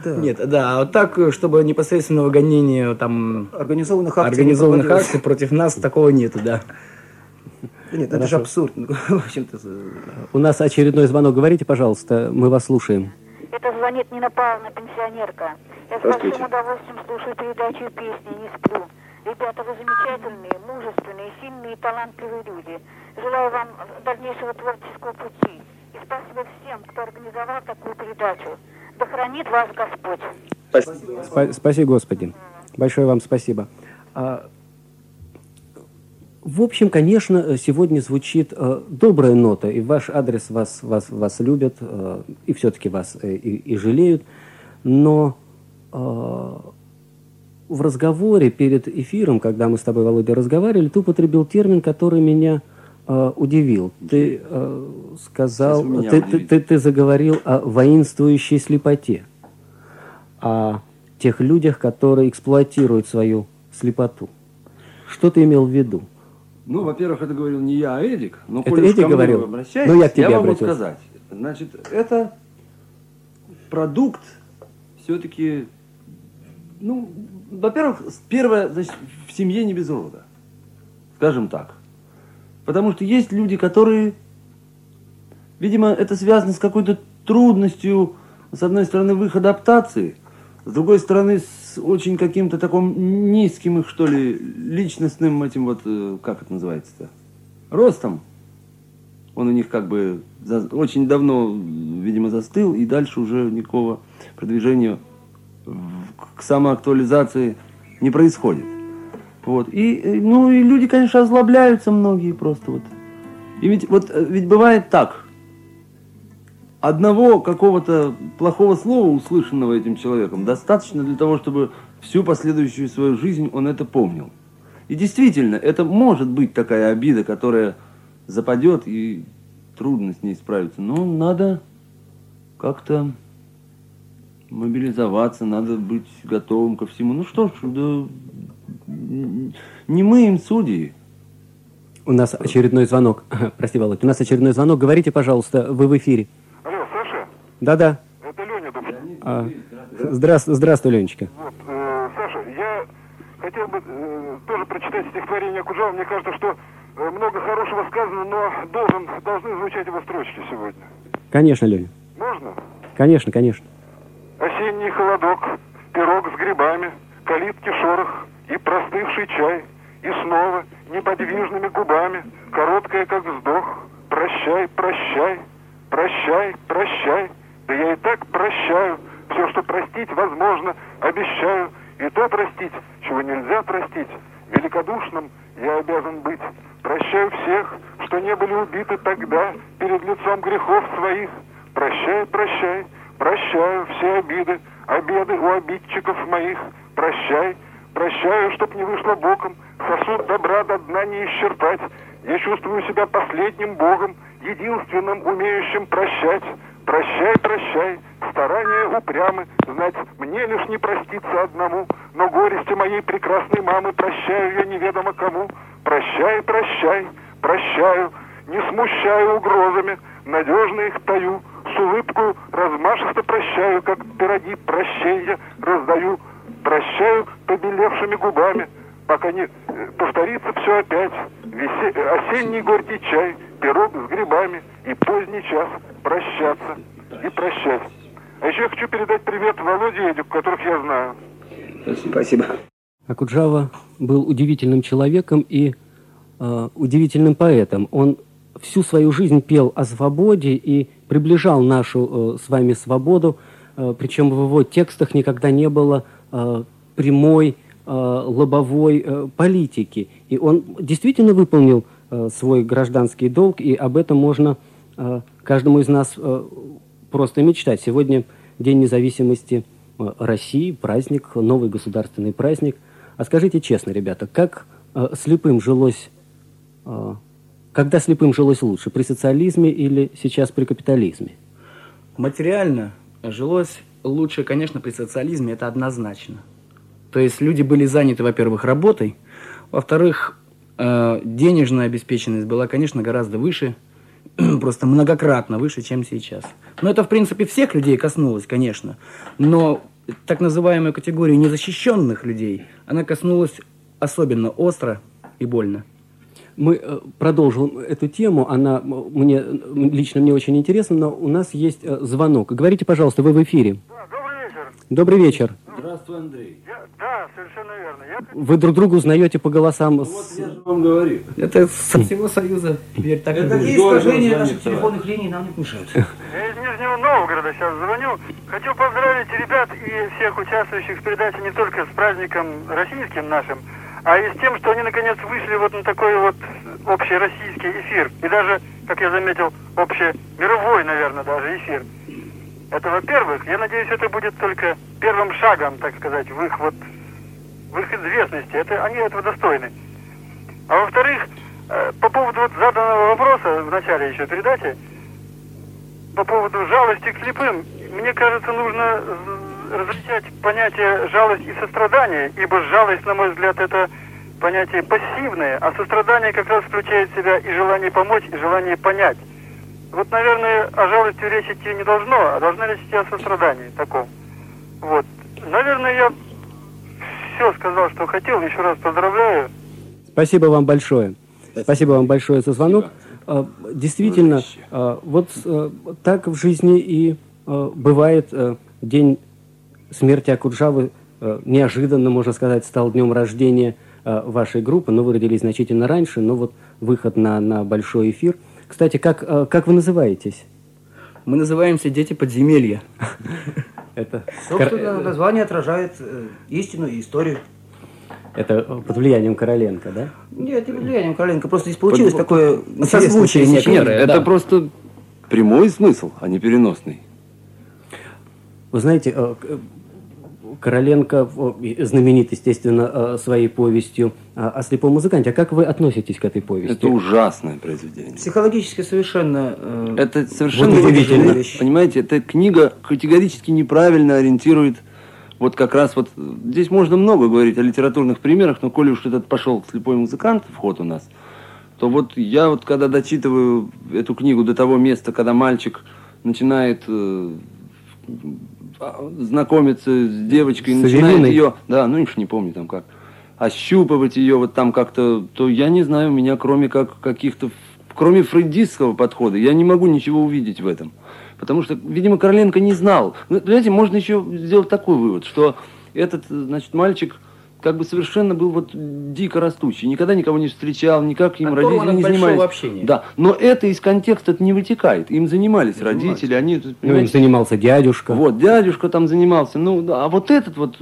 S11: Нет, да, а вот так, чтобы непосредственного гонения там...
S6: Организованных акций
S11: Организованных акций против нас такого нету, да.
S6: Да Нет, это же абсурд. Ну, В общем-то,
S4: У нас очередной звонок. Говорите, пожалуйста, мы вас слушаем.
S10: Это звонит Нина Павловна, пенсионерка. Я с
S4: Здравствуйте.
S10: большим удовольствием слушаю передачу и песни «Не сплю». Ребята, вы замечательные, мужественные, сильные и талантливые люди. Желаю вам дальнейшего творческого пути. И спасибо всем, кто организовал такую передачу. Да хранит вас Господь.
S4: Спа- спаси Господи. Большое вам спасибо. А, в общем, конечно, сегодня звучит э, добрая нота, и ваш адрес вас, вас, вас любят, э, и все-таки вас э, и, и жалеют. Но э, в разговоре перед эфиром, когда мы с тобой, Володя, разговаривали, ты употребил термин, который меня э, удивил. Ты э, сказал, ты, ты, ты, ты заговорил о воинствующей слепоте, о тех людях, которые эксплуатируют свою слепоту. Что ты имел в виду?
S5: Ну, во-первых, это говорил не я, а Эдик. Но
S4: Это
S5: коль уж
S4: Эдик говорил?
S5: обращаетесь,
S4: Ну, я к тебе
S5: могу
S4: обратился.
S5: сказать. Значит, это продукт все-таки, ну, во-первых, первое, значит, в семье не без рода. Скажем так. Потому что есть люди, которые, видимо, это связано с какой-то трудностью, с одной стороны, в их адаптации, с другой стороны, с очень каким-то таким низким их, что ли, личностным этим вот, э, как это называется-то, ростом. Он у них как бы за- очень давно, видимо, застыл, и дальше уже никакого продвижения к самоактуализации не происходит. Вот. И, э, ну, и люди, конечно, озлобляются многие просто вот. И ведь, вот, э, ведь бывает так. Одного какого-то плохого слова, услышанного этим человеком, достаточно для того, чтобы всю последующую свою жизнь он это помнил. И действительно, это может быть такая обида, которая западет, и трудно с ней справиться. Но надо как-то мобилизоваться, надо быть готовым ко всему. Ну что ж, да, не мы им судьи.
S4: У нас очередной звонок. Прости, Володь, у нас очередной звонок. Говорите, пожалуйста, вы в эфире.
S15: Алло, Саша,
S4: Да-да.
S15: это Леня.
S4: А, здравствуй, здравствуй, Ленечка.
S15: Вот, э, Саша, я хотел бы э, тоже прочитать стихотворение Куджава. Мне кажется, что э, много хорошего сказано, но должен, должны звучать его строчки сегодня.
S4: Конечно, Леня.
S15: Можно?
S4: Конечно, конечно.
S15: Осенний холодок, пирог с грибами, калитки шорох и простывший чай. И снова неподвижными губами, короткая как вздох. Прощай, прощай, прощай, прощай. Да я и так прощаю. Все, что простить возможно, обещаю. И то простить, чего нельзя простить. Великодушным я обязан быть. Прощаю всех, что не были убиты тогда перед лицом грехов своих. Прощай, прощай, прощаю все обиды, обеды у обидчиков моих. Прощай, прощаю, чтоб не вышло боком, сосуд добра до дна не исчерпать. Я чувствую себя последним богом, единственным умеющим прощать. Прощай, прощай, старания упрямы, знать мне лишь не проститься одному, но горести моей прекрасной мамы прощаю я неведомо кому. Прощай, прощай, прощаю, не смущаю угрозами, надежно их таю, с улыбкою размашисто прощаю, как пироги прощенья раздаю, прощаю побелевшими губами, пока не э, повторится все опять. Весе- э, Осенний горький чай, пирог с грибами и поздний час прощаться и прощать. А еще я хочу передать привет Володе и Эдику, которых я знаю.
S4: Спасибо. Акуджава был удивительным человеком и э, удивительным поэтом. Он всю свою жизнь пел о свободе и приближал нашу э, с вами свободу, э, причем в его текстах никогда не было э, прямой лобовой политики. И он действительно выполнил свой гражданский долг, и об этом можно каждому из нас просто мечтать. Сегодня День независимости России, праздник, новый государственный праздник. А скажите честно, ребята, как слепым жилось, когда слепым жилось лучше, при социализме или сейчас при капитализме?
S11: Материально жилось лучше, конечно, при социализме, это однозначно. То есть люди были заняты, во-первых, работой, во-вторых, э, денежная обеспеченность была, конечно, гораздо выше, просто многократно выше, чем сейчас. Но это, в принципе, всех людей коснулось, конечно. Но так называемую категорию незащищенных людей, она коснулась особенно остро и больно.
S4: Мы э, продолжим эту тему, она м, мне, лично мне очень интересна, но у нас есть э, звонок. Говорите, пожалуйста, вы в эфире. Добрый вечер.
S5: Здравствуй, Андрей.
S15: Да, совершенно верно. Я
S4: Вы друг друга узнаете по голосам. с-
S5: вам говорю.
S11: Это со всего Союза теперь так будет.
S6: искажения наших телефонных линий нам не мешают.
S15: Я из Нижнего
S13: Нижнего Новгорода сейчас звоню. Хочу поздравить ребят и всех участвующих в передаче не только с праздником российским нашим, а и с тем, что они наконец вышли вот на такой вот общий российский эфир. И даже, как я заметил, общемировой, наверное, даже эфир. Это во-первых. Я надеюсь, это будет только первым шагом, так сказать, в их вот в их известности. Это, они этого достойны. А во-вторых, э, по поводу вот заданного вопроса в начале еще передачи, по поводу жалости к слепым, мне кажется, нужно различать понятие жалость и сострадание, ибо жалость, на мой взгляд, это понятие пассивное, а сострадание как раз включает в себя и желание помочь, и желание понять. Вот, наверное, о жалости речь идти не должно, а должна речь идти о сострадании таком. Вот. Наверное, я все сказал, что хотел. Еще раз поздравляю.
S4: Спасибо вам большое. Спасибо вам большое за звонок. А, действительно, а, вот а, так в жизни и бывает день смерти Акуджавы неожиданно, можно сказать, стал днем рождения вашей группы, но вы родились значительно раньше, но вот выход на, на большой эфир. Кстати, как, как вы называетесь?
S11: Мы называемся «Дети подземелья».
S4: Это
S6: Собственно, название отражает э, истину и историю.
S4: Это под влиянием Короленко, да?
S6: Нет, не под влиянием Короленко. Просто здесь получилось
S5: Под-
S6: такое
S5: Созвучие нет, нет,
S6: сочетание.
S5: это
S6: Да.
S5: просто прямой смысл, а не переносный.
S4: Вы знаете, э, Короленко знаменит, естественно, э, своей повестью о слепом музыканте. А как вы относитесь к этой повести?
S5: Это ужасное произведение.
S6: Психологически совершенно... э,
S5: Это совершенно
S6: вот
S5: удивительно.
S6: удивительная вещь.
S5: Понимаете, эта книга категорически неправильно ориентирует вот как раз вот здесь можно много говорить о литературных примерах, но коли уж этот пошел слепой музыкант в ход у нас, то вот я вот когда дочитываю эту книгу до того места, когда мальчик начинает э, а, знакомиться с девочкой,
S4: С
S5: начинает
S4: Эвелиной?
S5: ее, да, ну уж не помню там как, ощупывать ее вот там как-то, то я не знаю, у меня кроме как каких-то, кроме фрейдистского подхода, я не могу ничего увидеть в этом. Потому что, видимо, Короленко не знал. Ну, понимаете, можно еще сделать такой вывод, что этот, значит, мальчик как бы совершенно был вот дико растущий, никогда никого не встречал, никак им
S11: Оторван
S5: родители
S11: от
S5: не занимались.
S11: общения.
S5: Да, но это из контекста не вытекает. Им занимались родители, они...
S4: Ну, им занимался дядюшка.
S5: вот, дядюшка там занимался. Ну, да, а вот этот вот,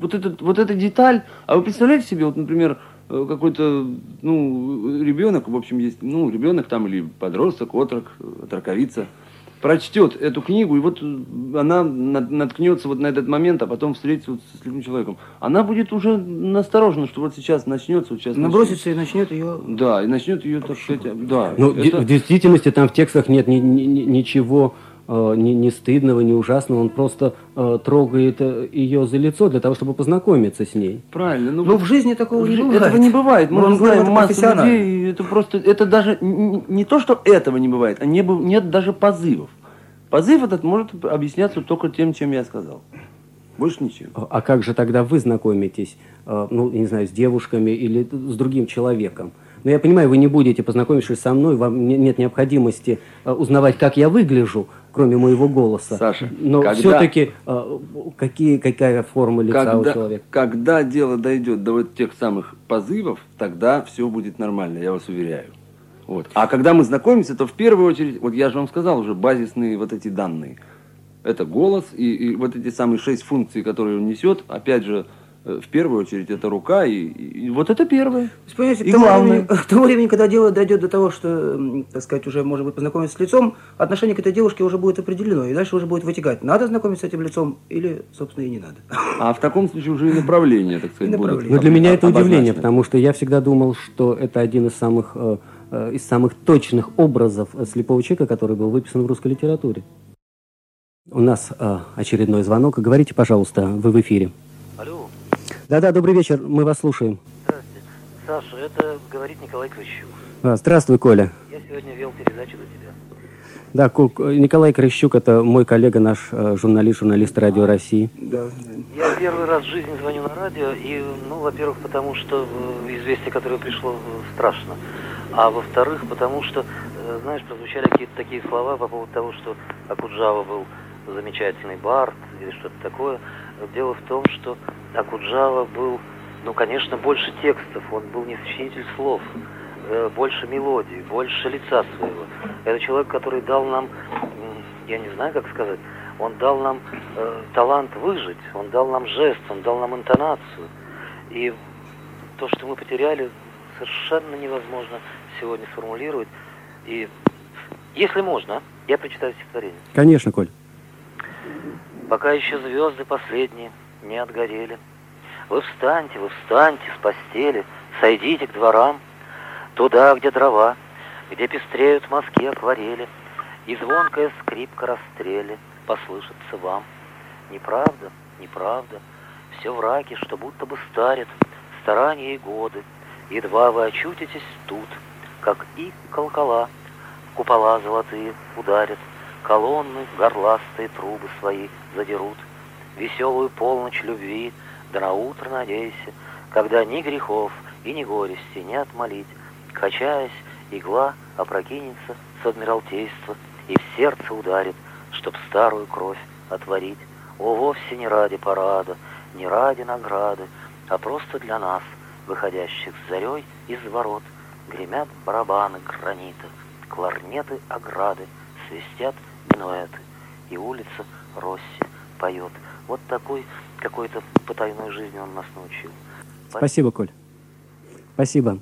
S5: вот, этот, вот эта деталь, а вы представляете себе, вот, например, э, какой-то, ну, ребенок, в общем, есть, ну, ребенок там или подросток, отрок, э, отроковица, прочтет эту книгу, и вот э, она нат- наткнется вот на этот момент, а потом встретится вот с слепым человеком. Она будет уже насторожена, что вот сейчас начнется, вот сейчас
S6: Набросится и начнет ее...
S5: начнется. Да, и начнет ее, так сказать, да.
S4: Ну, де-
S5: это-
S4: в действительности там в текстах нет ни- ни- ни- ничего ни, ни стыдного, ни ужасного. Он просто э, трогает э, ее за лицо для того, чтобы познакомиться с ней.
S5: Правильно. Ну,
S6: Но в жизни такого не бывает.
S5: Этого не бывает. Мы
S6: Мы
S5: знаем
S6: это
S5: массу людей, это просто, это даже н- не то, что этого не бывает, а не, быв- нет даже позывов. Позыв этот может объясняться только тем, чем я сказал. Больше ничем.
S4: А как же тогда вы знакомитесь, э, ну, не знаю, с девушками или с другим человеком? Но я понимаю, вы не будете, познакомившись со мной, вам не- нет необходимости э, узнавать, как я выгляжу, кроме моего голоса.
S5: Саша,
S4: Но
S5: когда-
S4: все-таки какие, какая форма лица у
S5: Когда,
S4: человека?
S5: когда дело дойдет до вот тех самых позывов, тогда все будет нормально, я вас уверяю. Вот. А когда мы знакомимся, то в первую очередь, вот я же вам сказал уже, базисные вот эти данные. Это голос и, и вот эти самые шесть функций, которые он несет, опять же, в первую очередь это рука, и, и- вот это первое.
S6: То есть, понимаете,
S5: И
S6: к тому,
S5: главное.
S6: времени, к тому времени, когда дело дойдет до того, что, так сказать, уже, может быть, познакомиться с лицом, отношение к этой девушке уже будет определено, и дальше уже будет вытекать, надо знакомиться с этим лицом или, собственно, и не надо.
S5: А в таком случае уже и направление, так сказать, будут.
S4: Ну, для меня это удивление, потому что я всегда думал, что это один из самых, э, э, из самых точных образов э, слепого человека, который был выписан в русской литературе. У нас э, очередной звонок. Говорите, пожалуйста, вы в эфире. Да-да, добрый вечер, мы вас слушаем.
S16: Саша, это говорит Николай Крыщук.
S4: А, Здравствуй, Коля.
S16: Я сегодня вел передачу за тебя.
S4: Да, Николай Крыщук, это мой коллега, наш э, журналист, журналист Радио России.
S6: Да,
S16: Я первый раз в жизни звоню на радио, и, ну, во-первых, потому что э, известие, которое пришло, э, страшно. А во-вторых, потому что, знаешь, прозвучали какие-то такие слова по поводу того, что Акуджава был замечательный бард или что-то такое. Дело в том, что Акуджава был, ну, конечно, больше текстов, он был не сочинитель слов, э, больше мелодий, больше лица своего. Это человек, который дал нам я не знаю, как сказать, он дал нам э, талант выжить, он дал нам жест, он дал нам интонацию. И то, что мы потеряли, совершенно невозможно сегодня сформулировать. И если можно, я прочитаю стихотворение.
S4: Конечно, Коль.
S16: Пока еще звезды последние не отгорели, Вы встаньте, вы встаньте с постели, Сойдите к дворам, Туда, где дрова, где пестреют мазки акварели, И звонкая скрипка расстрели Послышится вам. Неправда, неправда, Все враки, что будто бы старят, Старания и годы, Едва вы очутитесь тут, Как и колокола, Купола золотые ударят, Колонны горластые трубы свои задерут. Веселую полночь любви, да на утро надейся, Когда ни грехов и ни горести не отмолить, Качаясь, игла опрокинется с адмиралтейства И в сердце ударит, чтоб старую кровь отворить. О, вовсе не ради парада, не ради награды, А просто для нас, выходящих с зарей из ворот, Гремят барабаны гранита, кларнеты ограды, Свистят минуэты, и улица Росси поет. Вот такой какой-то потайной жизни он нас научил.
S4: Спасибо, Коль. Спасибо.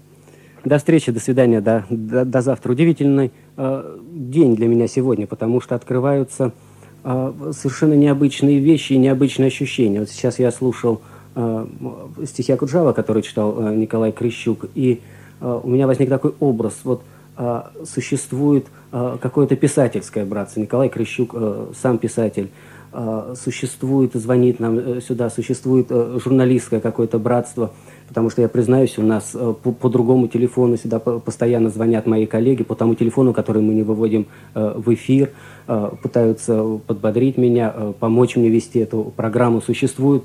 S4: До встречи, до свидания, до, до, до завтра. Удивительный э, день для меня сегодня, потому что открываются э, совершенно необычные вещи и необычные ощущения. Вот сейчас я слушал э, стихи Акуджава, который читал э, Николай Крыщук, и э, у меня возник такой образ. Вот э, существует э, какое-то писательское братство. Николай Крыщук э, сам писатель. Э, существует, звонит нам э, сюда, существует э, журналистское какое-то братство – потому что я признаюсь, у нас э, по, по другому телефону сюда постоянно звонят мои коллеги, по тому телефону, который мы не выводим э, в эфир, э, пытаются подбодрить меня, помочь мне вести эту программу. Существует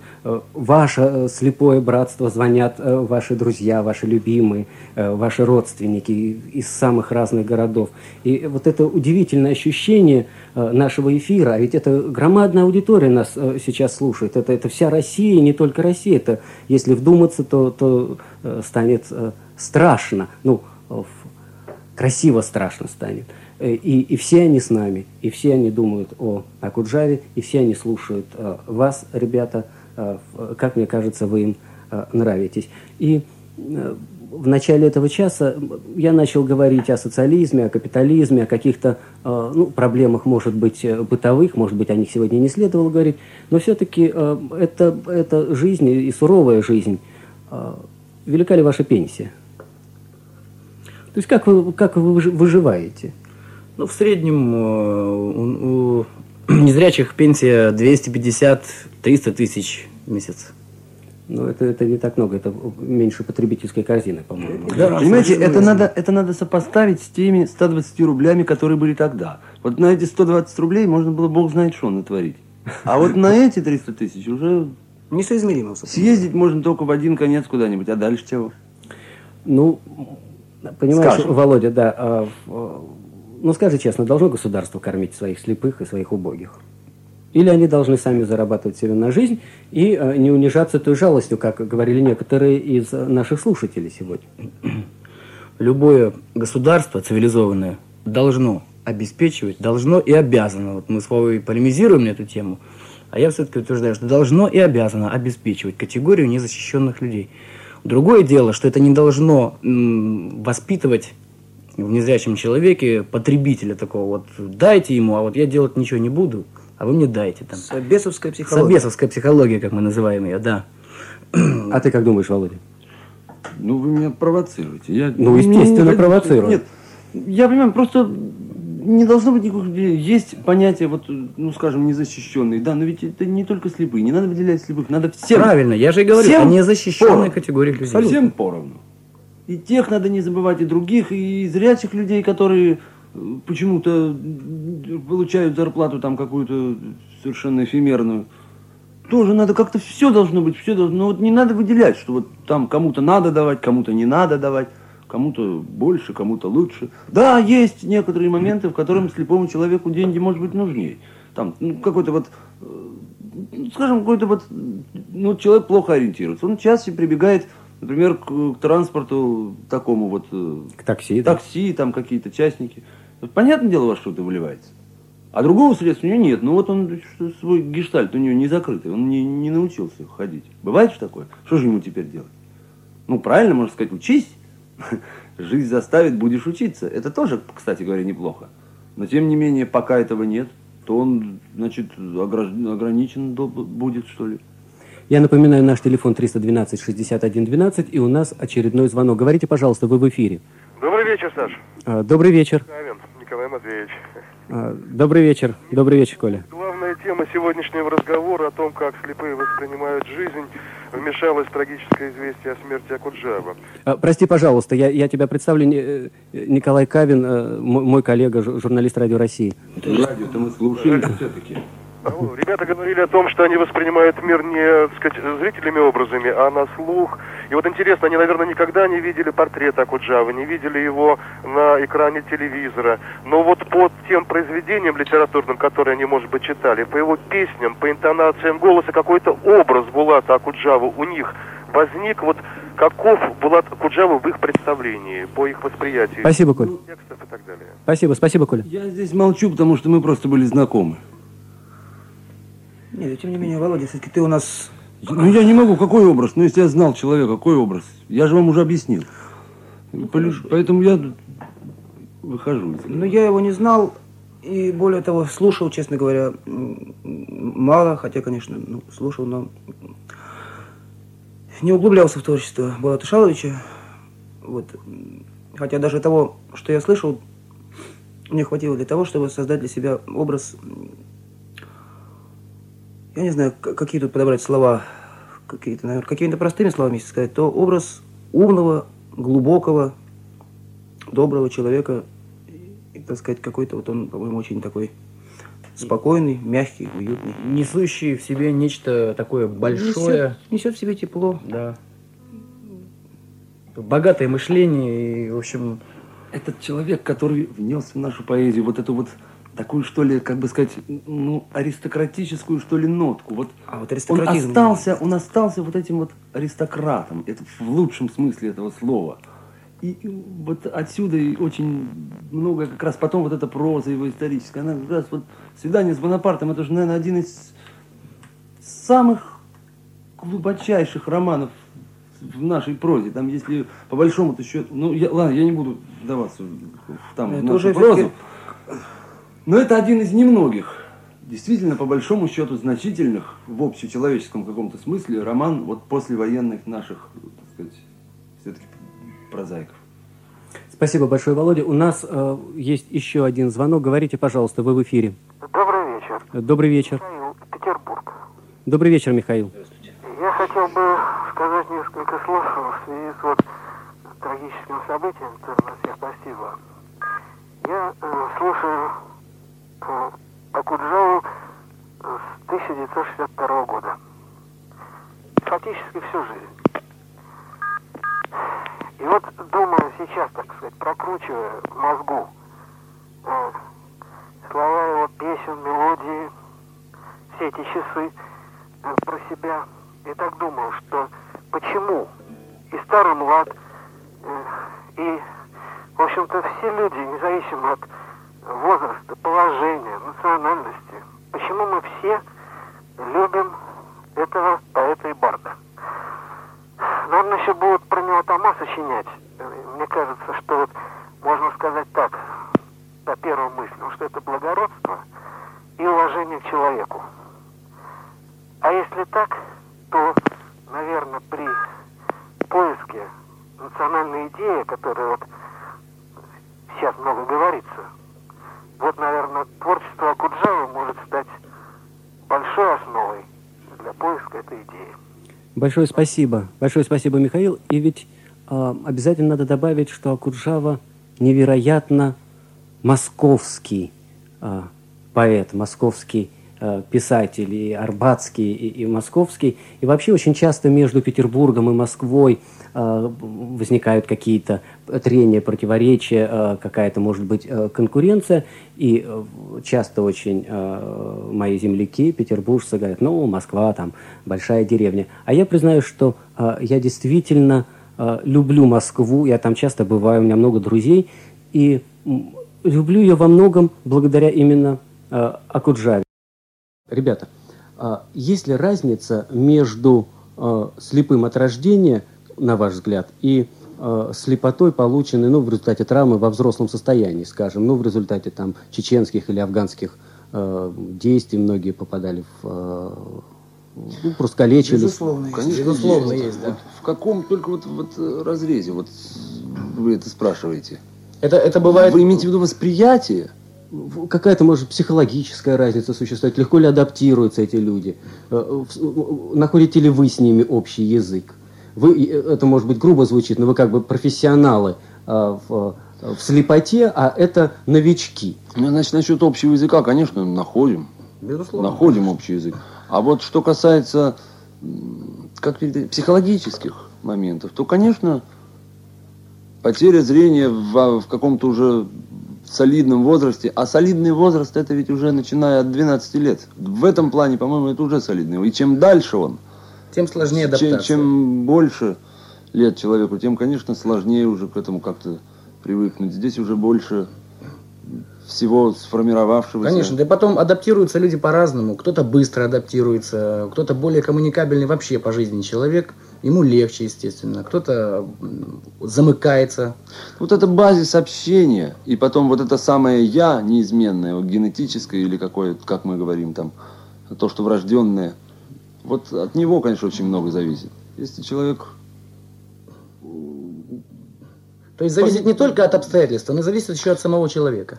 S4: ваше слепое братство, звонят ваши друзья, ваши любимые, ваши родственники из самых разных городов. И вот это удивительное ощущение нашего эфира, а ведь это громадная аудитория нас сейчас слушает, это, это вся Россия, не только Россия, это, если вдуматься, то то э, станет э, страшно, ну, красиво страшно станет. Э, и, и все они с нами, и все они думают о Акуджаве, и все они слушают вас, ребята, как мне кажется, вы им нравитесь. И в начале этого часа я начал говорить о социализме, о капитализме, о каких-то ну, проблемах, может быть, бытовых, может быть, о них сегодня не следовало говорить, но все-таки это, это жизнь и суровая жизнь а, велика ли ваша пенсия? То есть как вы, как вы выживаете?
S11: Ну, в среднем э, у, у незрячих пенсия 250-300 тысяч в месяц.
S4: Ну, это, это не так много, это меньше потребительской корзины, по-моему.
S5: Да, понимаете, это надо, это надо сопоставить с теми 120 рублями, которые были тогда. Вот на эти 120 рублей можно было бог знает что натворить. А вот на эти 300 тысяч уже
S11: Несоизмеримо.
S5: Съездить можно только в один конец куда-нибудь, а дальше чего?
S4: Ну, понимаешь, Скажем. Володя, да, ну скажи честно, должно государство кормить своих слепых и своих убогих? Или они должны сами зарабатывать себе на жизнь и а, не унижаться той жалостью, как говорили некоторые из наших слушателей сегодня?
S11: Любое государство цивилизованное должно обеспечивать, должно и обязано. Вот мы с Вовой полемизируем на эту тему – а я все-таки утверждаю, что должно и обязано обеспечивать категорию незащищенных людей. Другое дело, что это не должно воспитывать в незрячем человеке потребителя такого вот дайте ему, а вот я делать ничего не буду, а вы мне дайте там.
S6: Собесовская психология.
S11: Собесовская психология, как мы называем ее, да.
S4: А ты как думаешь, Володя?
S5: Ну, вы меня провоцируете. Я...
S4: Ну, естественно, ну, провоцирую.
S5: Нет, я понимаю, просто не должно быть никаких... Есть понятие, вот, ну, скажем, незащищенные. Да, но ведь это не только слепые. Не надо выделять слепых. Надо всем...
S11: Правильно, я же и говорю, всем о незащищенной категории людей.
S5: Совсем поровну. И тех надо не забывать, и других, и зрячих людей, которые э, почему-то получают зарплату там какую-то совершенно эфемерную. Тоже надо как-то все должно быть, все должно. Но вот не надо выделять, что вот там кому-то надо давать, кому-то не надо давать кому-то больше, кому-то лучше. Да, есть некоторые моменты, в которых слепому человеку деньги, может быть, нужнее. Там ну, какой-то вот, э, скажем, какой-то вот, ну, человек плохо ориентируется. Он чаще прибегает, например, к, к транспорту такому вот.
S4: Э, к такси.
S5: Такси, там какие-то частники. Понятное дело, во что это выливается. А другого средства у нее нет. Ну вот он свой гештальт у нее не закрытый, он не, не научился ходить. Бывает же такое? Что же ему теперь делать? Ну, правильно, можно сказать, учись. Жизнь заставит, будешь учиться. Это тоже, кстати говоря, неплохо. Но тем не менее, пока этого нет, то он, значит, ограничен будет, что ли.
S4: Я напоминаю, наш телефон 312-61-12, и у нас очередной звонок. Говорите, пожалуйста, вы в эфире.
S17: Добрый вечер, Саш.
S4: А, добрый вечер.
S17: Камен, Николай Матвеевич.
S4: А, добрый вечер. Добрый вечер, Коля.
S17: Главная тема сегодняшнего разговора о том, как слепые воспринимают жизнь, вмешалось трагическое известие о смерти Акуджава.
S4: А, прости, пожалуйста, я, я тебя представлю. Э, Николай Кавин, э, мой коллега, журналист Радио России.
S5: Радио-то мы слушаем все-таки.
S17: Ребята говорили о том, что они воспринимают мир не так сказать, зрительными образами, а на слух. И вот интересно, они, наверное, никогда не видели портрет Акуджавы, не видели его на экране телевизора. Но вот по тем произведениям литературным, которые они, может быть, читали, по его песням, по интонациям голоса, какой-то образ Булата Акуджавы у них возник. Вот каков Булат Акуджава в их представлении, по их восприятию.
S4: Спасибо, Коля.
S17: Текстов и так далее.
S4: Спасибо, спасибо, Коля.
S5: Я здесь молчу, потому что мы просто были знакомы.
S6: Нет, тем не менее, Володя, все-таки ты у нас...
S5: Ну, я не могу. Какой образ? Ну, если я знал человека, какой образ? Я же вам уже объяснил. Поэтому я выхожу.
S6: Ну, я его не знал. И более того, слушал, честно говоря, мало. Хотя, конечно, ну, слушал, но не углублялся в творчество Булата Шаловича. Вот. Хотя даже того, что я слышал, мне хватило для того, чтобы создать для себя образ я не знаю, какие тут подобрать слова, какие-то, наверное, какими-то простыми словами, если сказать, то образ умного, глубокого, доброго человека, и, так сказать, какой-то вот он, по-моему, очень такой спокойный, мягкий, уютный.
S11: Несущий в себе нечто такое большое.
S6: Несет, несет в себе тепло.
S11: Да. Богатое мышление и, в общем...
S5: Этот человек, который внес в нашу поэзию вот эту вот такую, что ли, как бы сказать, ну, аристократическую, что ли, нотку. Вот,
S6: а вот
S5: он остался, он остался вот этим вот аристократом, это в лучшем смысле этого слова. И вот отсюда и очень много как раз потом вот эта проза его историческая, она как раз вот «Свидание с Бонапартом» это же, наверное, один из самых глубочайших романов в нашей прозе. Там, если по большому-то счету, ну, я, ладно, я не буду вдаваться в, там, в нашу прозу. Но это один из немногих, действительно, по большому счету, значительных в общечеловеческом каком-то смысле роман вот послевоенных наших, так сказать, все-таки прозаиков.
S4: Спасибо большое, Володя. У нас э, есть еще один звонок. Говорите, пожалуйста, вы в эфире.
S18: Добрый вечер.
S4: Добрый вечер.
S18: Михаил, Петербург.
S4: Добрый вечер, Михаил.
S18: Я хотел бы сказать несколько слов в связи с вот трагическим событием, которое нас всех постигло. Я э, слушаю Акуджаву с 1962 года. Фактически всю жизнь. И вот думаю сейчас, так сказать, прокручивая мозгу э, слова его песен, мелодии, все эти часы э, про себя, и так думаю, что почему и старый млад, э, и, в общем-то, все люди, независимо от возраста, положения, национальности. Почему мы все любим этого поэта и барда? Наверное, еще будут про него тома сочинять. Мне кажется, что вот можно сказать так, по первым мыслям, что это благородство и уважение к человеку. А если так, то, наверное, при поиске национальной идеи, которая вот сейчас много говорится, вот, наверное, творчество Акуджавы может стать большой основой для поиска этой идеи.
S4: Большое спасибо. Большое спасибо, Михаил. И ведь э, обязательно надо добавить, что Акуджава невероятно московский э, поэт, московский писатель, и арбатский, и, и московский. И вообще очень часто между Петербургом и Москвой Э, возникают какие-то трения, противоречия, э, какая-то, может быть, э, конкуренция. И часто очень мои земляки, петербуржцы, говорят, ну, Москва там, большая деревня. А я признаю, что я действительно люблю Москву, я там часто бываю, у меня много друзей, и люблю ее во многом благодаря именно э, о Куджаве. Ребята, э, есть ли разница между э, слепым от рождения, на ваш взгляд, и э, слепотой, полученной ну, в результате травмы во взрослом состоянии, скажем, ну, в результате там, чеченских или афганских э, действий многие попадали в... Э, ну, просто калечились.
S6: Безусловно, есть.
S5: Конечно,
S4: Безусловно,
S5: есть.
S4: есть, да.
S5: Вот в каком только вот, вот э, разрезе вот вы это спрашиваете?
S4: Это, это бывает...
S5: Вы имеете в виду восприятие?
S4: Какая-то, может, психологическая разница существует? Легко ли адаптируются эти люди? Э, Находите ли вы с ними общий язык? Вы, э, это, может быть, грубо звучит, но вы как бы профессионалы э, в, в слепоте, а это новички.
S5: Ну, значит, насчет общего языка, конечно, находим.
S4: Безусловно.
S5: Находим общий язык. А вот что касается как передать, психологических моментов, то, конечно, потеря зрения в, в каком-то уже солидном возрасте, а солидный возраст это ведь уже начиная от 12 лет. В этом плане, по-моему, это уже солидный. И чем дальше он,
S11: Тем сложнее
S5: чем,
S11: адаптация.
S5: чем больше лет человеку, тем, конечно, сложнее уже к этому как-то привыкнуть. Здесь уже больше всего сформировавшегося.
S11: Конечно, да и потом адаптируются люди по-разному. Кто-то быстро адаптируется, кто-то более коммуникабельный вообще по жизни человек. Ему легче, естественно. Кто-то замыкается.
S5: Вот это базис общения, и потом вот это самое «я» неизменное, вот генетическое или какое, как мы говорим там, то, что врожденное, вот от него, конечно, очень много зависит. Если человек...
S11: То есть зависит не только от обстоятельств, но зависит еще от самого человека.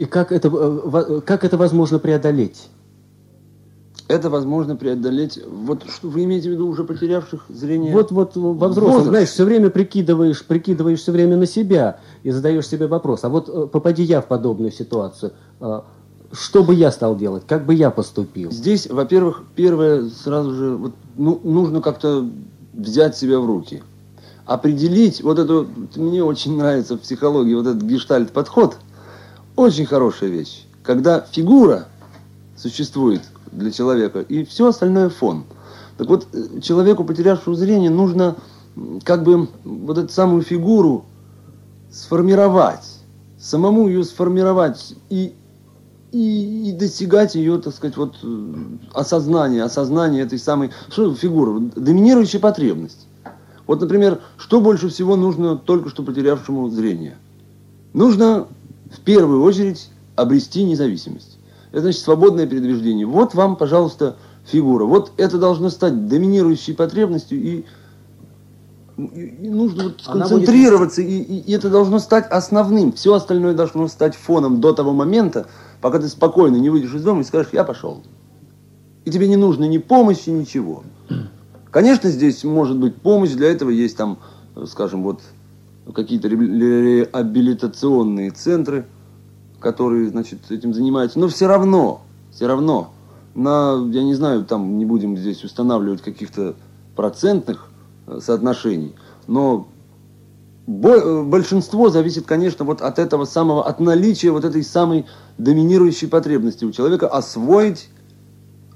S4: И как это, э, как это возможно преодолеть?
S5: Это возможно преодолеть, вот что вы имеете в виду уже потерявших зрение?
S4: Вот, вот во взрослом,
S5: Возраст.
S4: знаешь, все время прикидываешь, прикидываешь все время на себя и задаешь себе вопрос. А вот э, попади я в подобную ситуацию, э, что бы я стал делать, как бы я поступил?
S5: Здесь, во-первых, первое, сразу же, вот, ну, нужно как-то взять себя в руки. Определить, вот это, вот мне очень нравится в психологии, вот этот гештальт-подход, очень хорошая вещь. Когда фигура существует для человека, и все остальное фон. Так вот, э, человеку, потерявшему зрение, нужно как бы вот эту самую фигуру сформировать, самому ее сформировать и и, и достигать ее, так сказать, вот э, осознания, осознания этой самой, что фигура, Вот доминирующая потребность. Вот, например, что больше всего нужно только что потерявшему зрение? Нужно в первую очередь обрести независимость. Это значит свободное передвижение. Вот вам, пожалуйста, фигура. Вот это должно стать доминирующей потребностью и и- и нужно вот сконцентрироваться, и, и- и это должно стать основным. Все остальное должно стать фоном до того момента, пока ты спокойно не выйдешь из дома и скажешь, я пошел. И тебе не нужно ни помощи, ничего. Конечно, здесь может быть помощь, для этого есть там, скажем, вот какие-то ре- реабилитационные центры, которые, значит, этим занимаются. Но все равно, все равно, на, я не знаю, там не будем здесь устанавливать каких-то процентных э, соотношений, но э, большинство зависит, конечно, вот от этого самого, от наличия вот этой самой доминирующей потребности у человека освоить,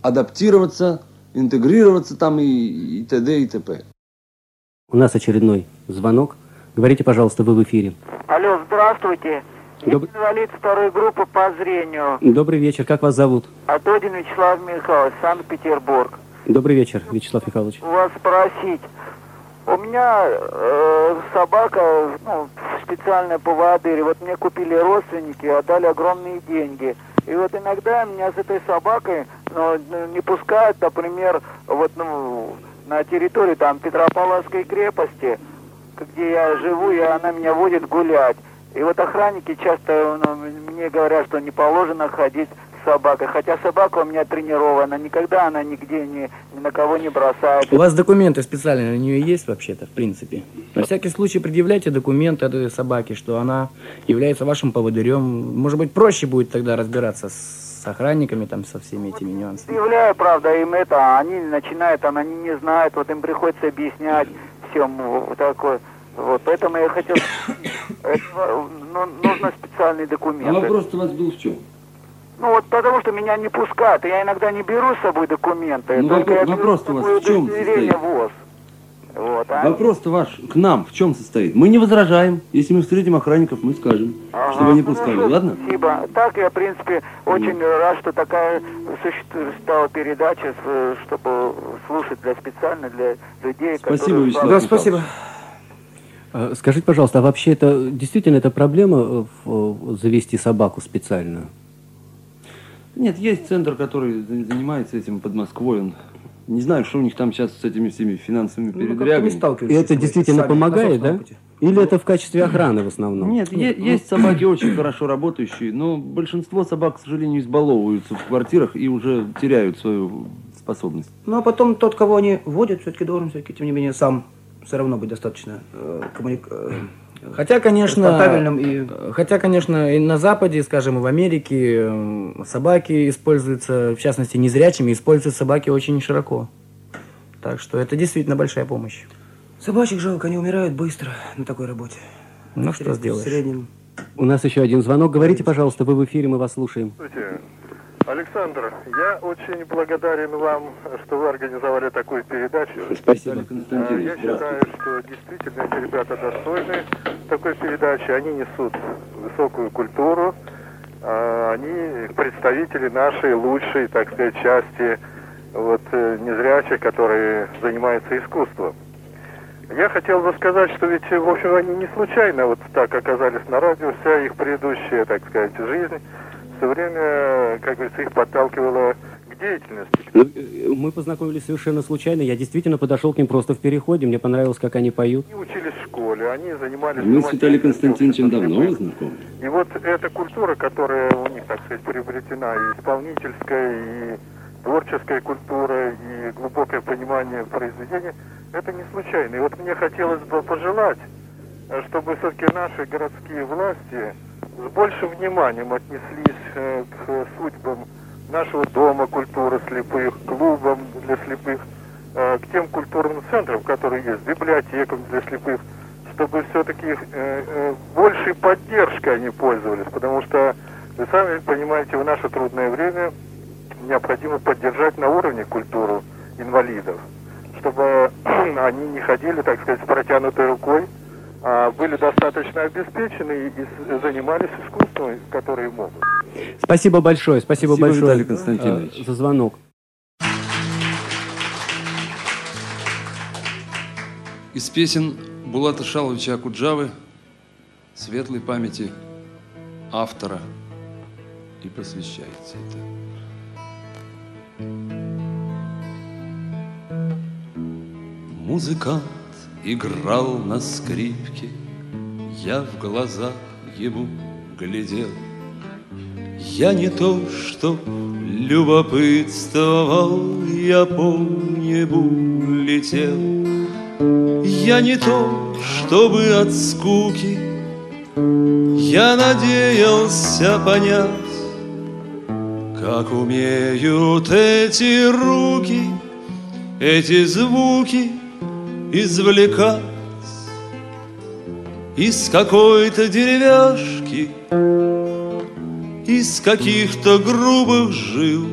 S5: адаптироваться, интегрироваться там и, и т.д. и т.п.
S4: У нас очередной звонок. Говорите, пожалуйста, вы в эфире.
S7: Алло, здравствуйте.
S4: Доб-
S7: инвалид второй группы по зрению.
S4: Добрый вечер, как вас зовут?
S7: Атодин Вячеслав Михайлович, Санкт-Петербург.
S4: Добрый вечер, Вячеслав Михайлович.
S7: У вас спросить. У меня э, собака, ну, специальная поводырь. Вот мне купили родственники, отдали огромные деньги. И вот иногда меня с этой собакой ну, не пускают, например, вот ну, на территории там Петропавловской крепости, где я живу, и она меня водит гулять. И вот охранники часто ну, мне говорят, что не положено ходить с собакой. Хотя собака у меня тренирована, никогда она нигде ни, ни на кого не бросает.
S11: У вас документы специальные на нее есть вообще-то, в принципе? На всякий случай предъявляйте документы этой собаки, что она является вашим поводырем. Может быть, проще будет тогда разбираться с охранниками, там, со всеми этими нюансами.
S7: Объявляю, правда, им это, они начинают, а они не знают, вот им приходится объяснять всем вот такое. Вот, поэтому я хотел, это, ну, нужно специальные документы.
S5: А вопрос-то у вас был в чем?
S7: Ну вот потому что меня не пускают, я иногда не беру с собой документы,
S5: Ну,
S7: только
S5: вопро-
S7: я беру
S5: вопрос-то
S7: с
S5: у вас в чем?
S7: ВОЗ. Вот, а
S19: Вопрос-то ваш к нам в чем состоит? Мы не возражаем. Если мы встретим охранников, мы скажем,
S7: Ага,
S19: чтобы они пускали, ладно?
S7: Спасибо. Так, я, в принципе, очень рад, что такая стала передача, чтобы слушать для специально для людей, которые...
S4: Да, спасибо. А, Скажите, пожалуйста, а вообще это действительно это проблема э, э, завести собаку специальную?
S19: Нет, есть центр, который за- занимается этим под Москвой. Он не знаю, что у них там сейчас с этими всеми финансовыми
S6: Ну, как-то
S19: передрягами.
S4: И это действительно
S6: сами,
S4: помогает, да?
S6: собственном
S4: Или это в качестве охраны в основном?
S19: Нет, е- есть собаки очень хорошо работающие, но большинство собак, к сожалению, избаловываются в квартирах и уже теряют свою способность.
S6: Ну, а потом тот, кого они водят, все-таки должен все-таки, тем не менее, сам все равно быть достаточно э, коммуник... э,
S11: Хотя, конечно,
S6: и-
S11: э, хотя, конечно, и на Западе, скажем, и в Америке э, собаки используются, в частности, незрячими, используются собаки очень широко. Так что это действительно большая помощь.
S6: Собачек жалко, они умирают быстро на такой работе.
S11: Ну,
S6: В
S11: что сделаешь.
S6: В среднем.
S4: У нас еще один звонок. Говорите, пожалуйста, вы в эфире, мы вас слушаем.
S15: Здравствуйте. Александр, я очень благодарен вам, что вы организовали такую передачу.
S19: Спасибо,
S15: Э,
S19: Константин.
S15: Я считаю, что действительно эти ребята достойны такой передачи. Они несут высокую культуру. А, Они представители нашей лучшей, так сказать, части вот, э, незрячих, которые занимаются искусством. Я хотел бы сказать, что ведь, в общем, они не случайно вот так оказались на радио. Вся их предыдущая, так сказать, жизнь все время, как говорится, их подталкивала к деятельности.
S4: Ну, э, Мы познакомились совершенно случайно. Я действительно подошел к ним просто в переходе. Мне понравилось, как они поют.
S15: Они учились в школе, они занимались...
S19: Мы с Виталием Константиновичем давно знакомы.
S15: И вот эта культура, которая у них, так сказать, приобретена, и исполнительская, и творческая культура, и глубокое понимание произведения, это не случайно. И вот мне хотелось бы пожелать, э, чтобы все-таки наши городские власти с большим вниманием отнеслись э, к судьбам нашего дома культуры слепых, клубам для слепых, э, к тем культурным центрам, которые есть, библиотекам для слепых, чтобы все-таки э, большей поддержкой они пользовались, потому что вы сами понимаете, в наше трудное время необходимо поддержать на уровне культуру инвалидов, чтобы они не ходили, так сказать, с протянутой рукой, были достаточно обеспечены и занимались искусством, которые могут.
S4: Спасибо большое, спасибо,
S19: Спасибо,
S4: большое
S19: Виталий Константинович.
S4: э, за звонок.
S5: Из песен Булата Шаловича Акуджавы светлой памяти автора и посвящается это. Музыкант играл на скрипке, Я в глаза ему глядел. Я не то, что любопытствовал, Я по небу летел. Я не то, чтобы от скуки Я надеялся понять, Как умеют эти руки Эти звуки извлекать Из какой-то деревяшки Из каких-то грубых жил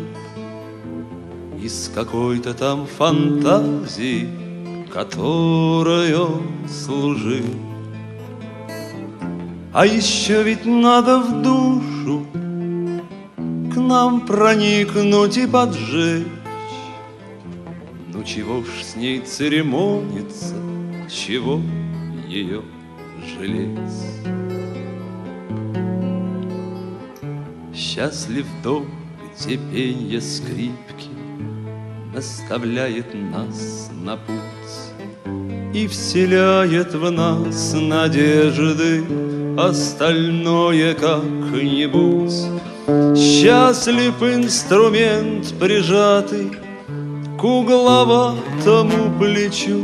S5: Из какой-то там фантазии которой он служил. А еще ведь надо в душу к нам проникнуть и поджечь. Ну чего ж с ней церемониться, чего ее жалеть? Счастлив дом, где пенье скрипки Наставляет нас на путь И вселяет в нас надежды Остальное как-нибудь Счастлив инструмент прижатый К угловатому плечу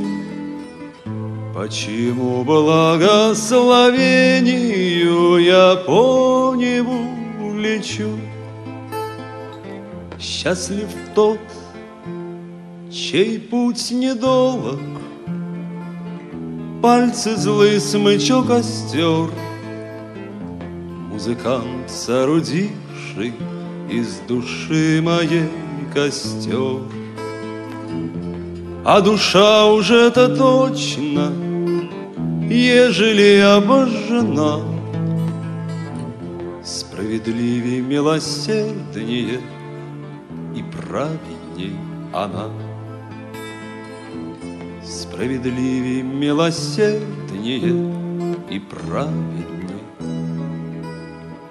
S5: Почему благословению я по небу лечу? Счастлив тот, чей путь недолог, Пальцы злый смычок остер, Музыкант, соорудивший из души моей костер. А душа уже это точно, ежели обожжена, Справедливей, милосерднее и праведней она. Справедливей, милосерднее и праведней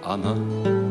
S5: она.